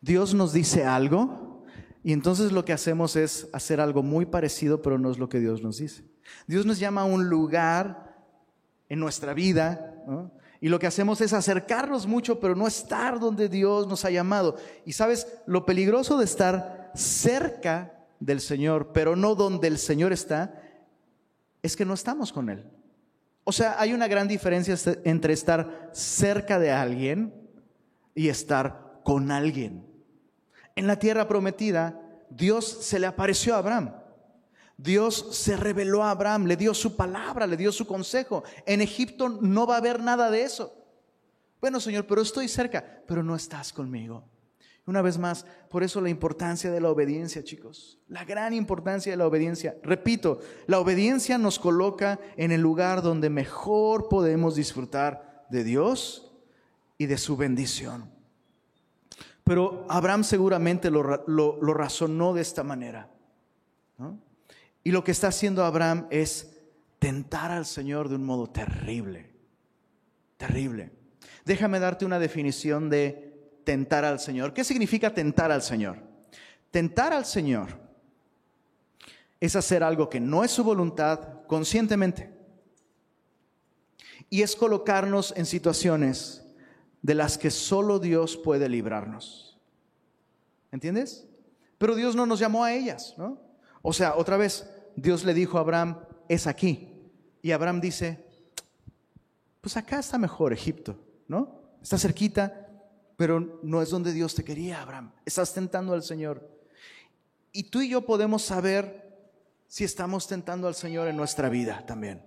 Dios nos dice algo y entonces lo que hacemos es hacer algo muy parecido, pero no es lo que Dios nos dice. Dios nos llama a un lugar en nuestra vida. Y lo que hacemos es acercarnos mucho, pero no estar donde Dios nos ha llamado. Y sabes, lo peligroso de estar cerca del Señor, pero no donde el Señor está, es que no estamos con Él. O sea, hay una gran diferencia entre estar cerca de alguien y estar con alguien. En la tierra prometida, Dios se le apareció a Abraham. Dios se reveló a Abraham, le dio su palabra, le dio su consejo. En Egipto no va a haber nada de eso. Bueno, Señor, pero estoy cerca, pero no estás conmigo. Una vez más, por eso la importancia de la obediencia, chicos. La gran importancia de la obediencia. Repito, la obediencia nos coloca en el lugar donde mejor podemos disfrutar de Dios y de su bendición. Pero Abraham seguramente lo, razonó de esta manera. ¿no? Y lo que está haciendo Abraham es tentar al Señor de un modo terrible, terrible. Déjame darte una definición de tentar al Señor. ¿Qué significa tentar al Señor? Tentar al Señor es hacer algo que no es su voluntad conscientemente. Y es colocarnos en situaciones de las que solo Dios puede librarnos. ¿Entiendes? Pero Dios no nos llamó a ellas, ¿no? O sea, otra vez, Dios le dijo a Abraham, es aquí. Y Abraham dice, pues acá está mejor Egipto, ¿no? Está cerquita, pero no es donde Dios te quería, Abraham. Estás tentando al Señor. Y tú y yo podemos saber si estamos tentando al Señor en nuestra vida también.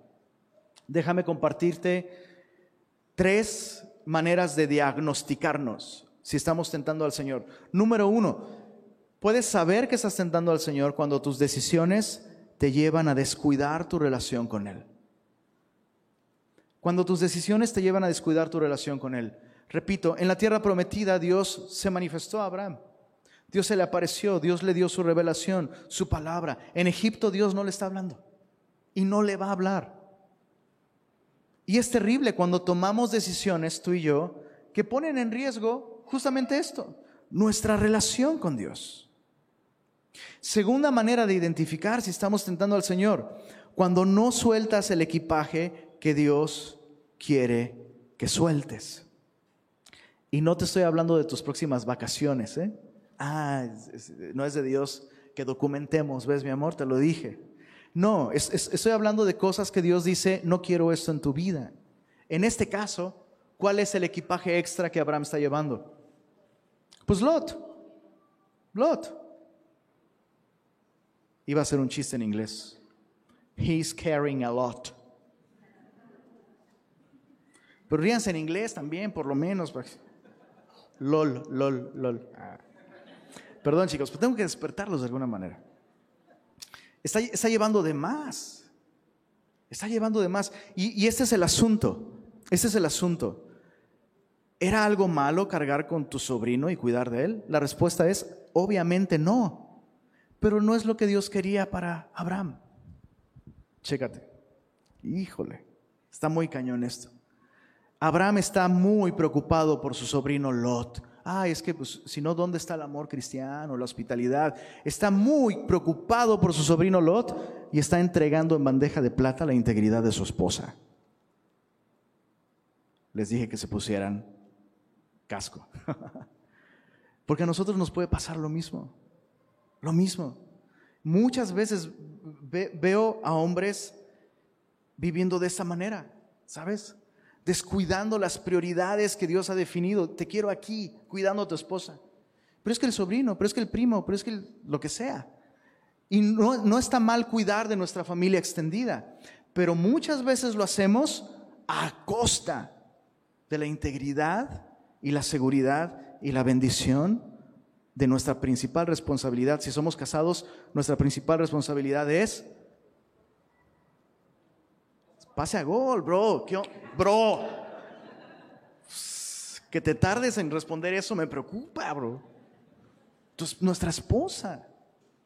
Déjame compartirte tres maneras de diagnosticarnos si estamos tentando al Señor. Número uno, puedes saber que estás tentando al Señor cuando tus decisiones te llevan a descuidar tu relación con Él. Cuando tus decisiones te llevan a descuidar tu relación con Él. Repito, en la tierra prometida Dios se manifestó a Abraham. Dios se le apareció, Dios le dio su revelación, su palabra. En Egipto Dios no le está hablando y no le va a hablar. Y es terrible cuando tomamos decisiones, tú y yo, que ponen en riesgo justamente esto, nuestra relación con Dios. Segunda manera de identificar si estamos tentando al Señor, cuando no sueltas el equipaje que Dios quiere que sueltes. Y no te estoy hablando de tus próximas vacaciones, ¿eh? Ah, no es de Dios que documentemos, ¿ves mi amor? Te lo dije. No, estoy hablando de cosas que Dios dice, no quiero esto en tu vida. En este caso, ¿cuál es el equipaje extra que Abraham está llevando? Pues Lot. Lot. Iba a ser un chiste en inglés. He's carrying a lot. Pero ríanse en inglés también, por lo menos. LOL, LOL, LOL. Ah. Perdón, chicos, pero tengo que despertarlos de alguna manera. Está, llevando de más. Está llevando de más. Y, y este es el asunto. Este es el asunto. ¿Era algo malo cargar con tu sobrino y cuidar de él? La respuesta es, obviamente no. Pero no es lo que Dios quería para Abraham. Chécate. Híjole, está muy cañón esto. Abraham está muy preocupado por su sobrino Lot. Ah, es que pues, si no, ¿dónde está el amor cristiano, la hospitalidad? Está muy preocupado por su sobrino Lot y está entregando en bandeja de plata la integridad de su esposa. Les dije que se pusieran casco. Porque a nosotros nos puede pasar lo mismo. Lo mismo. Muchas veces veo a hombres viviendo de esta manera, ¿sabes? descuidando las prioridades que Dios ha definido. Te quiero aquí, cuidando a tu esposa. Pero es que el sobrino, pero es que el primo, pero es que lo que sea. Y no, no está mal cuidar de nuestra familia extendida, pero muchas veces lo hacemos a costa de la integridad y la seguridad y la bendición de nuestra principal responsabilidad. Si somos casados, nuestra principal responsabilidad es Pase a gol, bro. Bro. Que te tardes en responder eso me preocupa, bro. Entonces, nuestra esposa,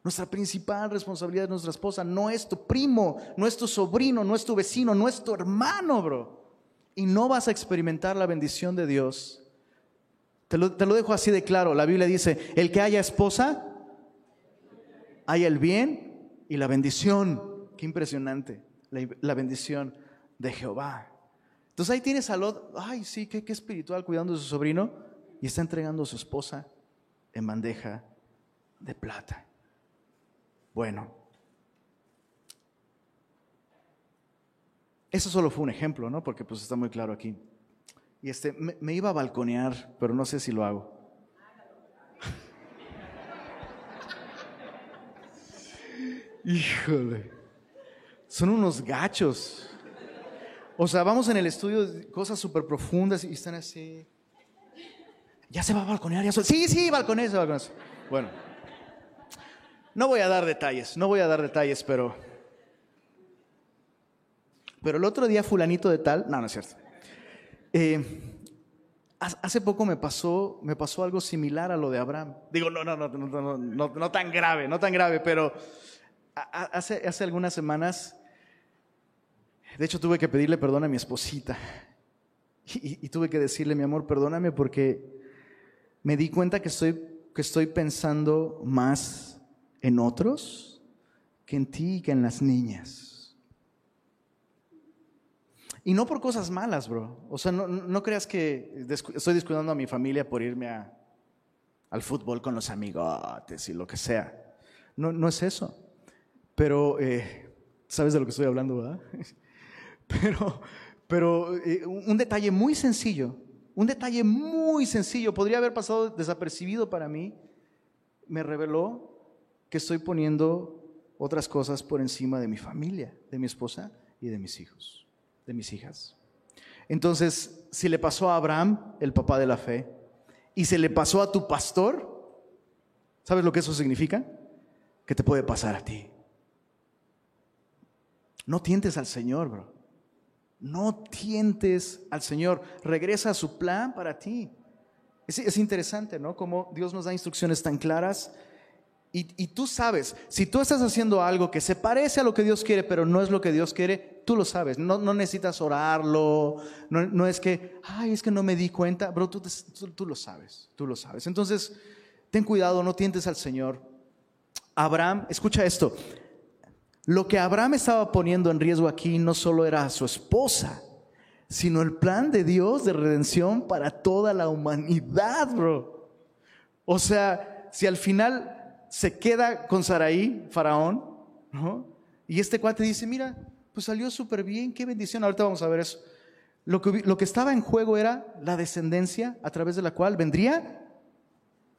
nuestra principal responsabilidad es nuestra esposa. No es tu primo, no es tu sobrino, no es tu vecino, no es tu hermano, bro. Y no vas a experimentar la bendición de Dios. Te lo, te lo dejo así de claro. La Biblia dice, el que haya esposa, haya el bien y la bendición. Qué impresionante la, bendición de Jehová. Entonces ahí tienes a ay sí, qué, qué espiritual cuidando de su sobrino y está entregando a su esposa en bandeja de plata. Bueno, eso solo fue un ejemplo, ¿no? Porque pues está muy claro aquí. Y este, me, iba a balconear, pero no sé si lo hago. Híjole. Son unos gachos. O sea, vamos en el estudio, cosas súper profundas y están así. Ya se va a balconear, ya Sí, sí, balconearse, balconearse. Bueno, no voy a dar detalles, no voy a dar detalles, pero. Pero el otro día, Fulanito de Tal. No, no es cierto. Eh, hace poco me pasó, me pasó algo similar a lo de Abraham. Digo, no, no, no, no, no, no, tan grave, no tan grave, pero hace, hace algunas semanas de hecho, tuve que pedirle perdón a mi esposita. Y, tuve que decirle, mi amor, perdóname porque me di cuenta que estoy, que estoy pensando más en otros que en ti y que en las niñas. Y no por cosas malas, bro. O sea, no, creas que estoy descuidando a mi familia por irme a, al fútbol con los amigotes y lo que sea. No, no es eso. Pero, eh, ¿sabes de lo que estoy hablando, verdad? Pero, pero eh, un detalle muy sencillo, un detalle muy sencillo, podría haber pasado desapercibido para mí, me reveló que estoy poniendo otras cosas por encima de mi familia, de mi esposa y de mis hijos, de mis hijas. Entonces, si le pasó a Abraham, el papá de la fe, y se le pasó a tu pastor, ¿sabes lo que eso significa? Que te puede pasar a ti. No tientes al Señor, bro. No tientes al Señor, regresa a su plan para ti. Es, interesante, ¿no? Como Dios nos da instrucciones tan claras Y, tú sabes, si tú estás haciendo algo que se parece a lo que Dios quiere, pero no es lo que Dios quiere, tú lo sabes. No, necesitas orarlo. No, es que, ay, es que no me di cuenta. Bro, tú, tú lo sabes. Tú lo sabes. Entonces, ten cuidado, no tientes al Señor. Abraham, escucha esto. Lo que Abraham estaba poniendo en riesgo aquí no solo era a su esposa, sino el plan de Dios de redención para toda la humanidad, bro. O sea, si al final se queda con Saraí, Faraón, y este cuate dice, mira, pues salió súper bien, qué bendición, ahorita vamos a ver eso. Lo que, lo que estaba en juego era la descendencia a través de la cual vendría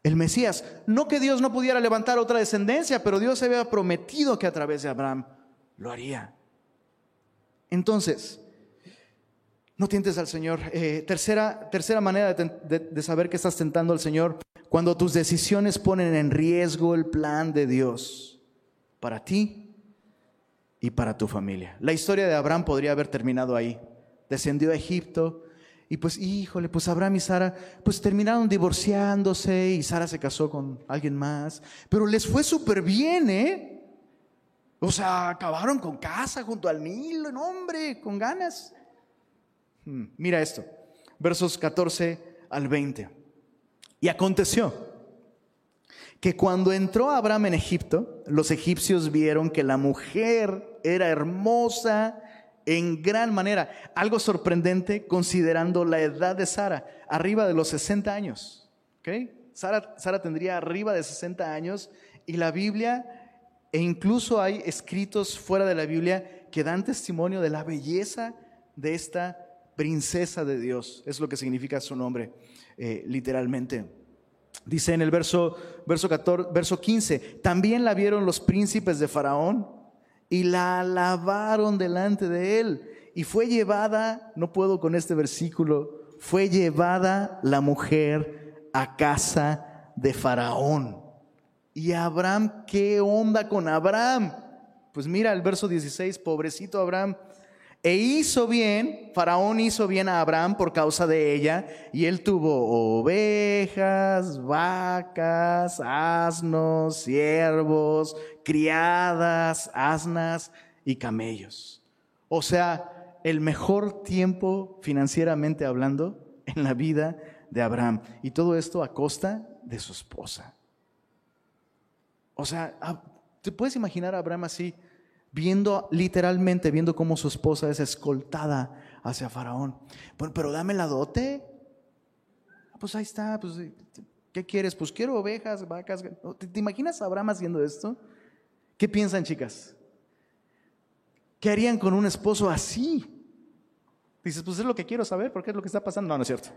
el Mesías. No que Dios no pudiera levantar otra descendencia, pero Dios había prometido que a través de Abraham lo haría. Entonces, no tientes al Señor. Eh, tercera, tercera manera de, saber que estás tentando al Señor, cuando tus decisiones ponen en riesgo el plan de Dios para ti y para tu familia. La historia de Abraham podría haber terminado ahí. Descendió a Egipto, y pues, híjole, pues Abraham y Sara, pues terminaron divorciándose y Sara se casó con alguien más. Pero les fue súper bien, ¿eh? O sea, acabaron con casa junto al Nilo, hombre, con ganas. Hmm, mira esto, versos 14 al 20. Y aconteció que cuando entró Abraham en Egipto, los egipcios vieron que la mujer era hermosa en gran manera. Algo sorprendente considerando la edad de Sara, arriba de los 60 años. Sara, Sara tendría arriba de 60 años y la Biblia, e incluso hay escritos fuera de la Biblia que dan testimonio de la belleza de esta princesa de Dios. Es lo que significa su nombre, eh, literalmente. Dice en el verso, verso, 14, verso 15, también la vieron los príncipes de Faraón y la alabaron delante de él. Y fue llevada, no puedo con este versículo, fue llevada la mujer a casa de Faraón. Y Abraham, ¿qué onda con Abraham? Pues mira el verso 16, pobrecito Abraham, e hizo bien, Faraón hizo bien a Abraham por causa de ella, y él tuvo ovejas, vacas, asnos, siervos, criadas, asnas y camellos. O sea, el mejor tiempo financieramente hablando en la vida de Abraham. Y todo esto a costa de su esposa. O sea, ¿te puedes imaginar a Abraham así? Viendo literalmente, viendo cómo su esposa es escoltada hacia Faraón. Bueno, pero dame la dote. Ah, pues ahí está, pues, ¿qué quieres? Pues quiero ovejas, vacas. ¿Te, imaginas a Abraham haciendo esto? ¿Qué piensan, chicas? ¿Qué harían con un esposo así? Dices, pues es lo que quiero saber, porque es lo que está pasando. No, no es cierto.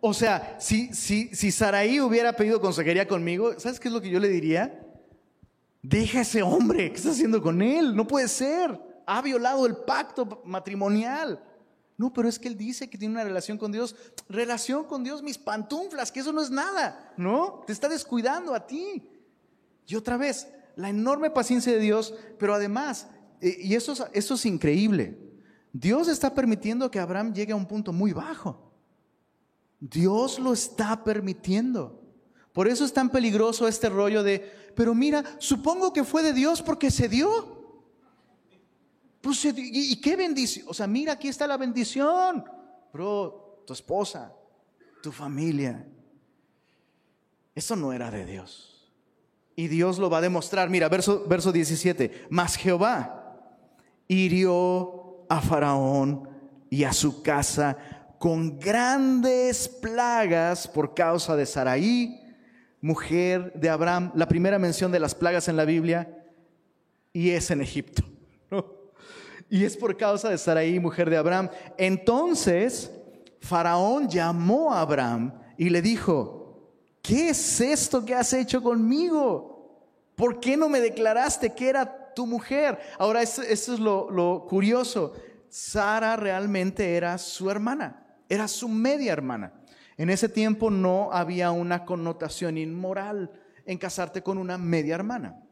O sea, si, si, si Saraí hubiera pedido consejería conmigo, ¿sabes qué es lo que yo le diría? Deja a ese hombre, ¿qué está haciendo con él? No puede ser. Ha violado el pacto matrimonial. No, pero es que él dice que tiene una relación con Dios. Relación con Dios, mis pantuflas, que eso no es nada, ¿no? Te está descuidando a ti. Y otra vez, la enorme paciencia de Dios, pero además, eh, y eso eso es increíble, Dios está permitiendo que Abraham llegue a un punto muy bajo. Dios lo está permitiendo. Por eso es tan peligroso este rollo de, pero mira, supongo que fue de Dios porque se dio. Pues, ¿y, qué bendición? O sea, mira, aquí está la bendición. Bro, tu esposa, tu familia. Eso no era de Dios. Y Dios lo va a demostrar. Mira, verso, verso 17. Mas Jehová hirió a Faraón y a su casa con grandes plagas por causa de Saraí mujer de Abraham, la primera mención de las plagas en la Biblia, y es en Egipto. Y es por causa de Sarai, mujer de Abraham. Entonces, Faraón llamó a Abraham y le dijo, ¿qué es esto que has hecho conmigo? ¿Por qué no me declaraste que era tu mujer? Ahora, esto, es lo, lo curioso. Sara realmente era su hermana, era su media hermana. En ese tiempo no había una connotación inmoral en casarte con una media hermana.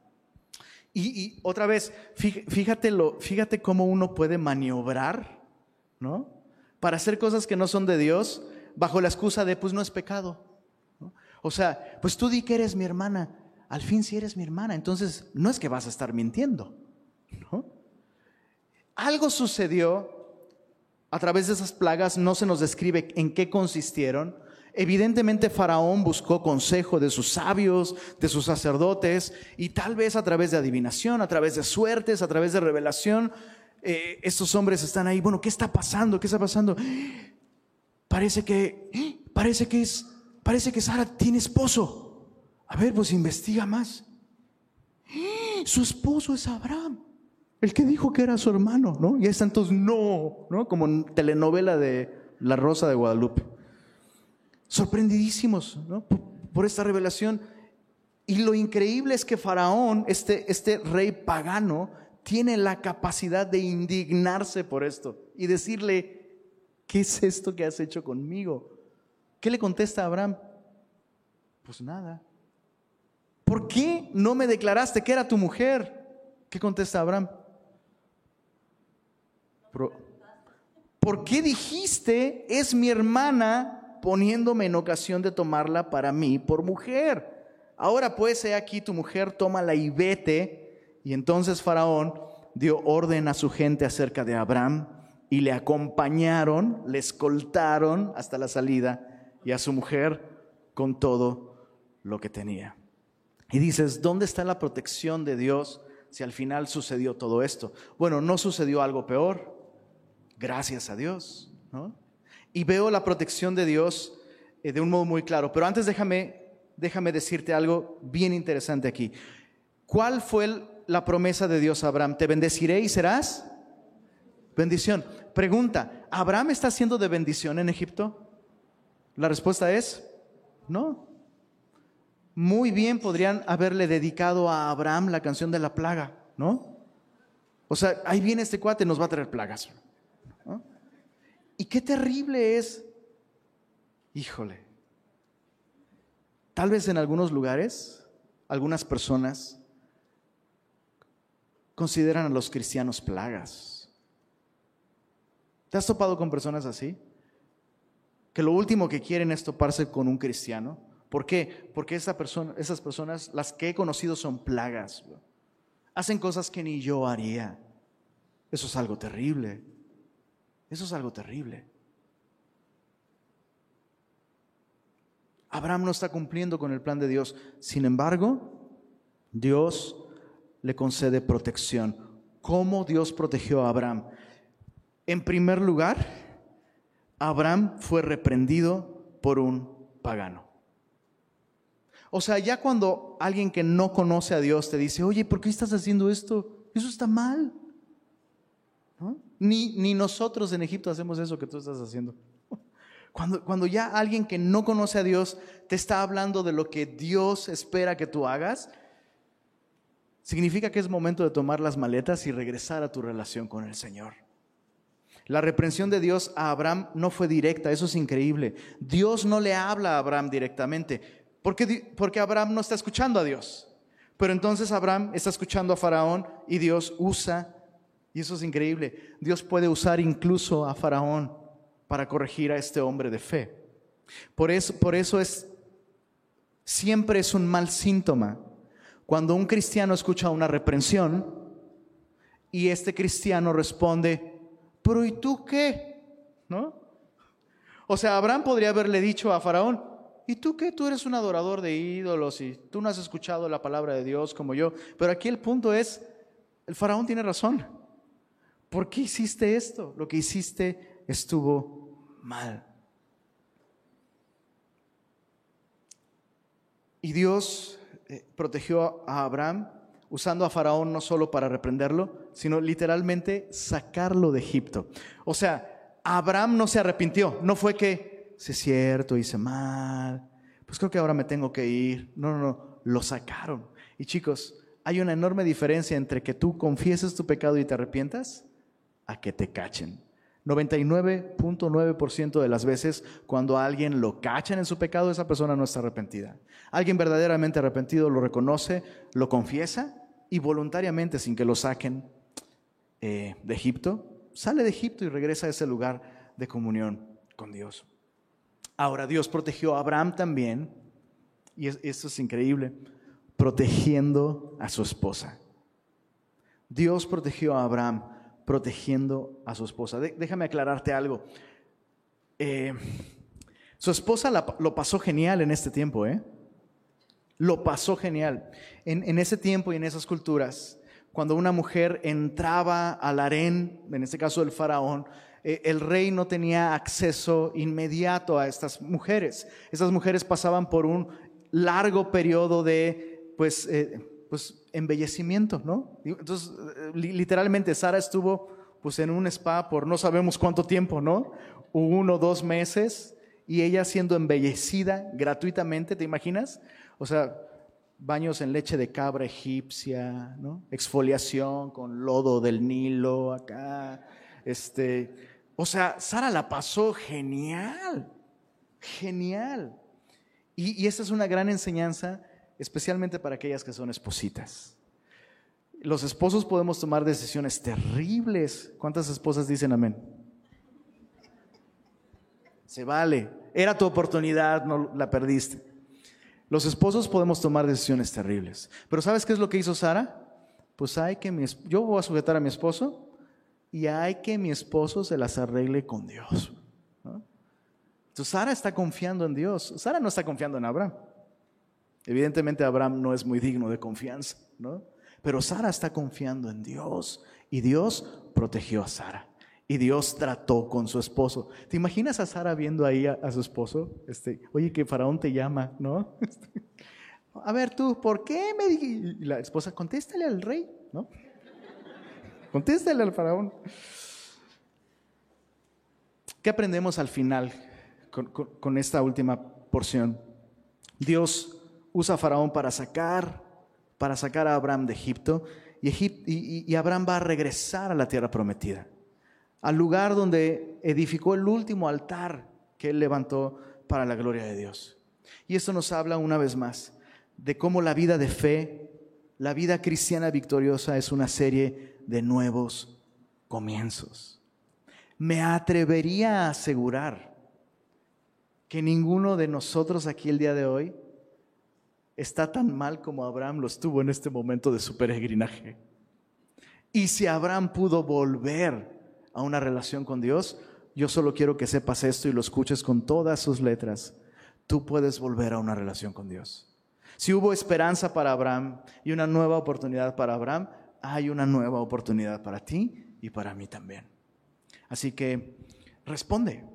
Y, otra vez, fíjate, fíjate cómo uno puede maniobrar, ¿no? Para hacer cosas que no son de Dios bajo la excusa de, pues no es pecado. O sea, pues tú di que eres mi hermana. Al fin si eres mi hermana, entonces no es que vas a estar mintiendo. ¿no? Algo sucedió a través de esas plagas, no se nos describe en qué consistieron. Evidentemente Faraón buscó consejo de sus sabios, de sus sacerdotes, y tal vez a través de adivinación, a través de suertes, a través de revelación, eh, estos hombres están ahí. Bueno, ¿qué está pasando? ¿Qué está pasando? Parece que, parece que es, parece que Sara tiene esposo. A ver, pues investiga más. Su esposo es Abraham, el que dijo que era su hermano, ¿no? Y están todos, no, ¿no? Como en telenovela de La Rosa de Guadalupe. Sorprendidísimos, ¿no? Por, esta revelación. Y lo increíble es que Faraón, este, este rey pagano, tiene la capacidad de indignarse por esto y decirle, ¿qué es esto que has hecho conmigo? ¿Qué le contesta a Abraham? Pues nada. ¿Por qué no me declaraste que era tu mujer? ¿Qué contesta Abraham? ¿Por qué dijiste, es mi hermana, poniéndome en ocasión de tomarla para mí por mujer? Ahora pues, he aquí tu mujer, tómala y vete y entonces Faraón dio orden a su gente acerca de Abraham y le acompañaron, le escoltaron hasta la salida y a su mujer con todo lo que tenía. Y dices, ¿dónde está la protección de Dios si al final sucedió todo esto? Bueno, no sucedió algo peor, gracias a Dios, Y veo la protección de Dios eh, de un modo muy claro, pero antes déjame, déjame decirte algo bien interesante aquí. ¿Cuál fue la promesa de Dios a Abraham, te bendeciré y serás bendición. Pregunta, ¿Abraham está siendo de bendición en Egipto? La respuesta es, no. Muy bien podrían haberle dedicado a Abraham la canción de la plaga, ¿no? O sea, ahí viene este cuate, nos va a traer plagas. Y qué terrible es, híjole, tal vez en algunos lugares, algunas personas consideran a los cristianos plagas. ¿Te has topado con personas así? Que lo último que quieren es toparse con un cristiano. ¿Por qué? Porque esa persona, esas personas, las que he conocido, son plagas. Hacen cosas que ni yo haría. Eso es algo terrible. Eso es algo terrible. Abraham no está cumpliendo con el plan de Dios. Sin embargo, Dios le concede protección. ¿Cómo Dios protegió a Abraham? En primer lugar, Abraham fue reprendido por un pagano. O sea, ya cuando alguien que no conoce a Dios te dice, oye, ¿por qué estás haciendo esto? Eso está mal. Ni, ni nosotros en Egipto hacemos eso que tú estás haciendo. Cuando, cuando ya alguien que no conoce a Dios te está hablando de lo que Dios espera que tú hagas, significa que es momento de tomar las maletas y regresar a tu relación con el Señor. La reprensión de Dios a Abraham no fue directa, eso es increíble. Dios no le habla a Abraham directamente, porque, porque Abraham no está escuchando a Dios. Pero entonces Abraham está escuchando a Faraón y Dios usa, y eso es increíble, Dios puede usar incluso a Faraón para corregir a este hombre de fe. Por eso, por eso es, siempre es un mal síntoma cuando un cristiano escucha una reprensión y este cristiano responde, pero ¿y tú qué? ¿No? O sea, Abraham podría haberle dicho a Faraón, ¿y tú qué? Tú eres un adorador de ídolos y tú no has escuchado la palabra de Dios como yo. Pero aquí el punto es, el Faraón tiene razón. ¿Por qué hiciste esto? Lo que hiciste estuvo mal. Y Dios eh, protegió a Abraham usando a Faraón no solo para reprenderlo, sino literalmente sacarlo de Egipto. O sea, Abraham no se arrepintió, no fue que, si es cierto, hice mal, pues creo que ahora me tengo que ir. No, no, no, lo sacaron. Y chicos, hay una enorme diferencia entre que tú confieses tu pecado y te arrepientas a que te cachen. 99.9% de las veces cuando alguien lo cachan en su pecado, esa persona no está arrepentida. Alguien verdaderamente arrepentido lo reconoce, lo confiesa y voluntariamente, sin que lo saquen eh, de Egipto, sale de Egipto y regresa a ese lugar de comunión con Dios. Ahora, Dios protegió a Abraham también y esto es increíble, protegiendo a su esposa. Dios protegió a Abraham protegiendo a su esposa. déjame aclararte algo. Eh, su esposa lo pasó genial en este tiempo, ¿eh? Lo pasó genial. En, ese tiempo y en esas culturas, cuando una mujer entraba al harén, en este caso el faraón, eh, el rey no tenía acceso inmediato a estas mujeres. Estas mujeres pasaban por un largo periodo de, pues, eh, pues embellecimiento, ¿no? Entonces, eh, literalmente, Sara estuvo, pues, en un spa por no sabemos cuánto tiempo, ¿no? Uno, dos meses, y ella siendo embellecida gratuitamente, ¿te imaginas? O sea, baños en leche de cabra egipcia, ¿no? Exfoliación con lodo del Nilo acá, este, o sea, Sara la pasó genial, genial. Y, esta es una gran enseñanza, especialmente para aquellas que son espositas. Los esposos podemos tomar decisiones terribles. ¿Cuántas esposas dicen amén? Se vale. Era tu oportunidad, no la perdiste. Los esposos podemos tomar decisiones terribles. Pero ¿sabes qué es lo que hizo Sara? Pues hay que mi, yo voy a sujetar a mi esposo y hay que mi esposo se las arregle con Dios. Entonces Sara está confiando en Dios. Sara no está confiando en Abraham. Evidentemente Abraham no es muy digno de confianza, ¿no? Pero Sara está confiando en Dios y Dios protegió a Sara. Y Dios trató con su esposo. ¿Te imaginas a Sara viendo ahí a, su esposo? Este, Oye, que Faraón te llama, ¿no? a ver tú, ¿por qué me Y la esposa, contéstale al rey, ¿no? Contéstale al faraón. ¿Qué aprendemos al final con, esta última porción? Dios usa a Faraón para sacar, para sacar a Abraham de Egipto y, y, Abraham va a regresar a la tierra prometida, al lugar donde edificó el último altar que él levantó para la gloria de Dios. Y esto nos habla una vez más de cómo la vida de fe, la vida cristiana victoriosa es una serie de nuevos comienzos. Me atrevería a asegurar que ninguno de nosotros aquí el día de hoy está tan mal como Abraham lo estuvo en este momento de su peregrinaje. Y si Abraham pudo volver a una relación con Dios, yo solo quiero que sepas esto y lo escuches con todas sus letras. Tú puedes volver a una relación con Dios. Si hubo esperanza para Abraham y una nueva oportunidad para Abraham, hay una nueva oportunidad para ti y para mí también. Así que responde.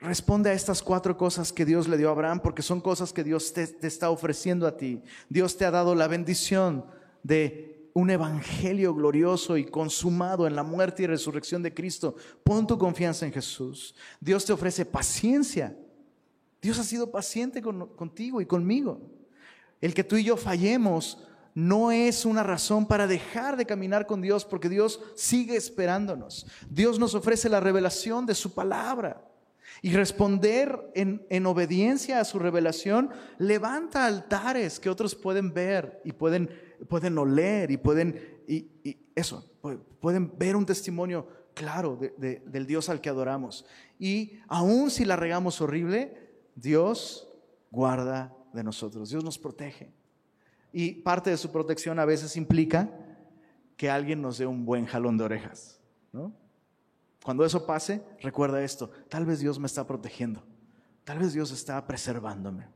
Responde a estas cuatro cosas que Dios le dio a Abraham porque son cosas que Dios te, está ofreciendo a ti. Dios te ha dado la bendición de un evangelio glorioso y consumado en la muerte y resurrección de Cristo. Pon tu confianza en Jesús. Dios te ofrece paciencia. Dios ha sido paciente contigo y conmigo. El que tú y yo fallemos no es una razón para dejar de caminar con Dios porque Dios sigue esperándonos. Dios nos ofrece la revelación de su palabra. Y responder en, obediencia a su revelación levanta altares que otros pueden ver y pueden, pueden oler y pueden, y, eso, pueden ver un testimonio claro del Dios al que adoramos. Y aun si la regamos horrible, Dios guarda de nosotros, Dios nos protege. Y parte de su protección a veces implica que alguien nos dé un buen jalón de orejas. Cuando eso pase, recuerda esto, tal vez Dios me está protegiendo, tal vez Dios está preservándome.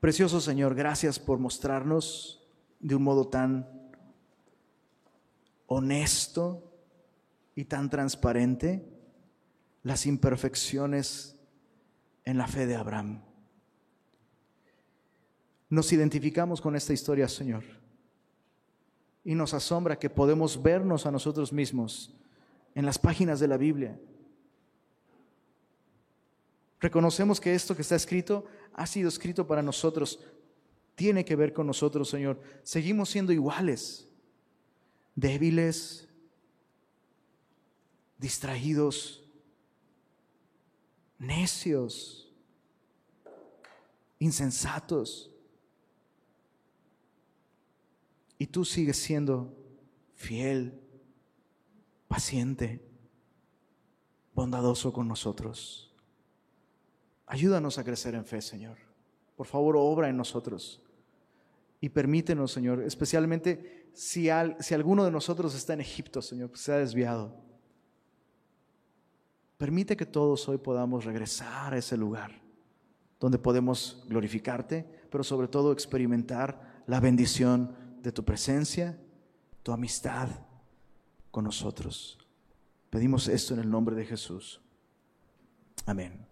Precioso Señor, gracias por mostrarnos de un modo tan honesto y tan transparente las imperfecciones en la fe de Abraham. Nos identificamos con esta historia, Señor. Y nos asombra que podemos vernos a nosotros mismos en las páginas de la Biblia. Reconocemos que esto que está escrito ha sido escrito para nosotros, tiene que ver con nosotros, Señor. Seguimos siendo iguales, débiles, distraídos, necios, insensatos. Y tú sigues siendo fiel, paciente, bondadoso con nosotros. Ayúdanos a crecer en fe, Señor. Por favor, obra en nosotros. Y permítenos, Señor, especialmente si, si alguno de nosotros está en Egipto, Señor, que se ha desviado. Permite que todos hoy podamos regresar a ese lugar donde podemos glorificarte, pero sobre todo experimentar la bendición de tu presencia, tu amistad con nosotros. Pedimos esto en el nombre de Jesús. Amén.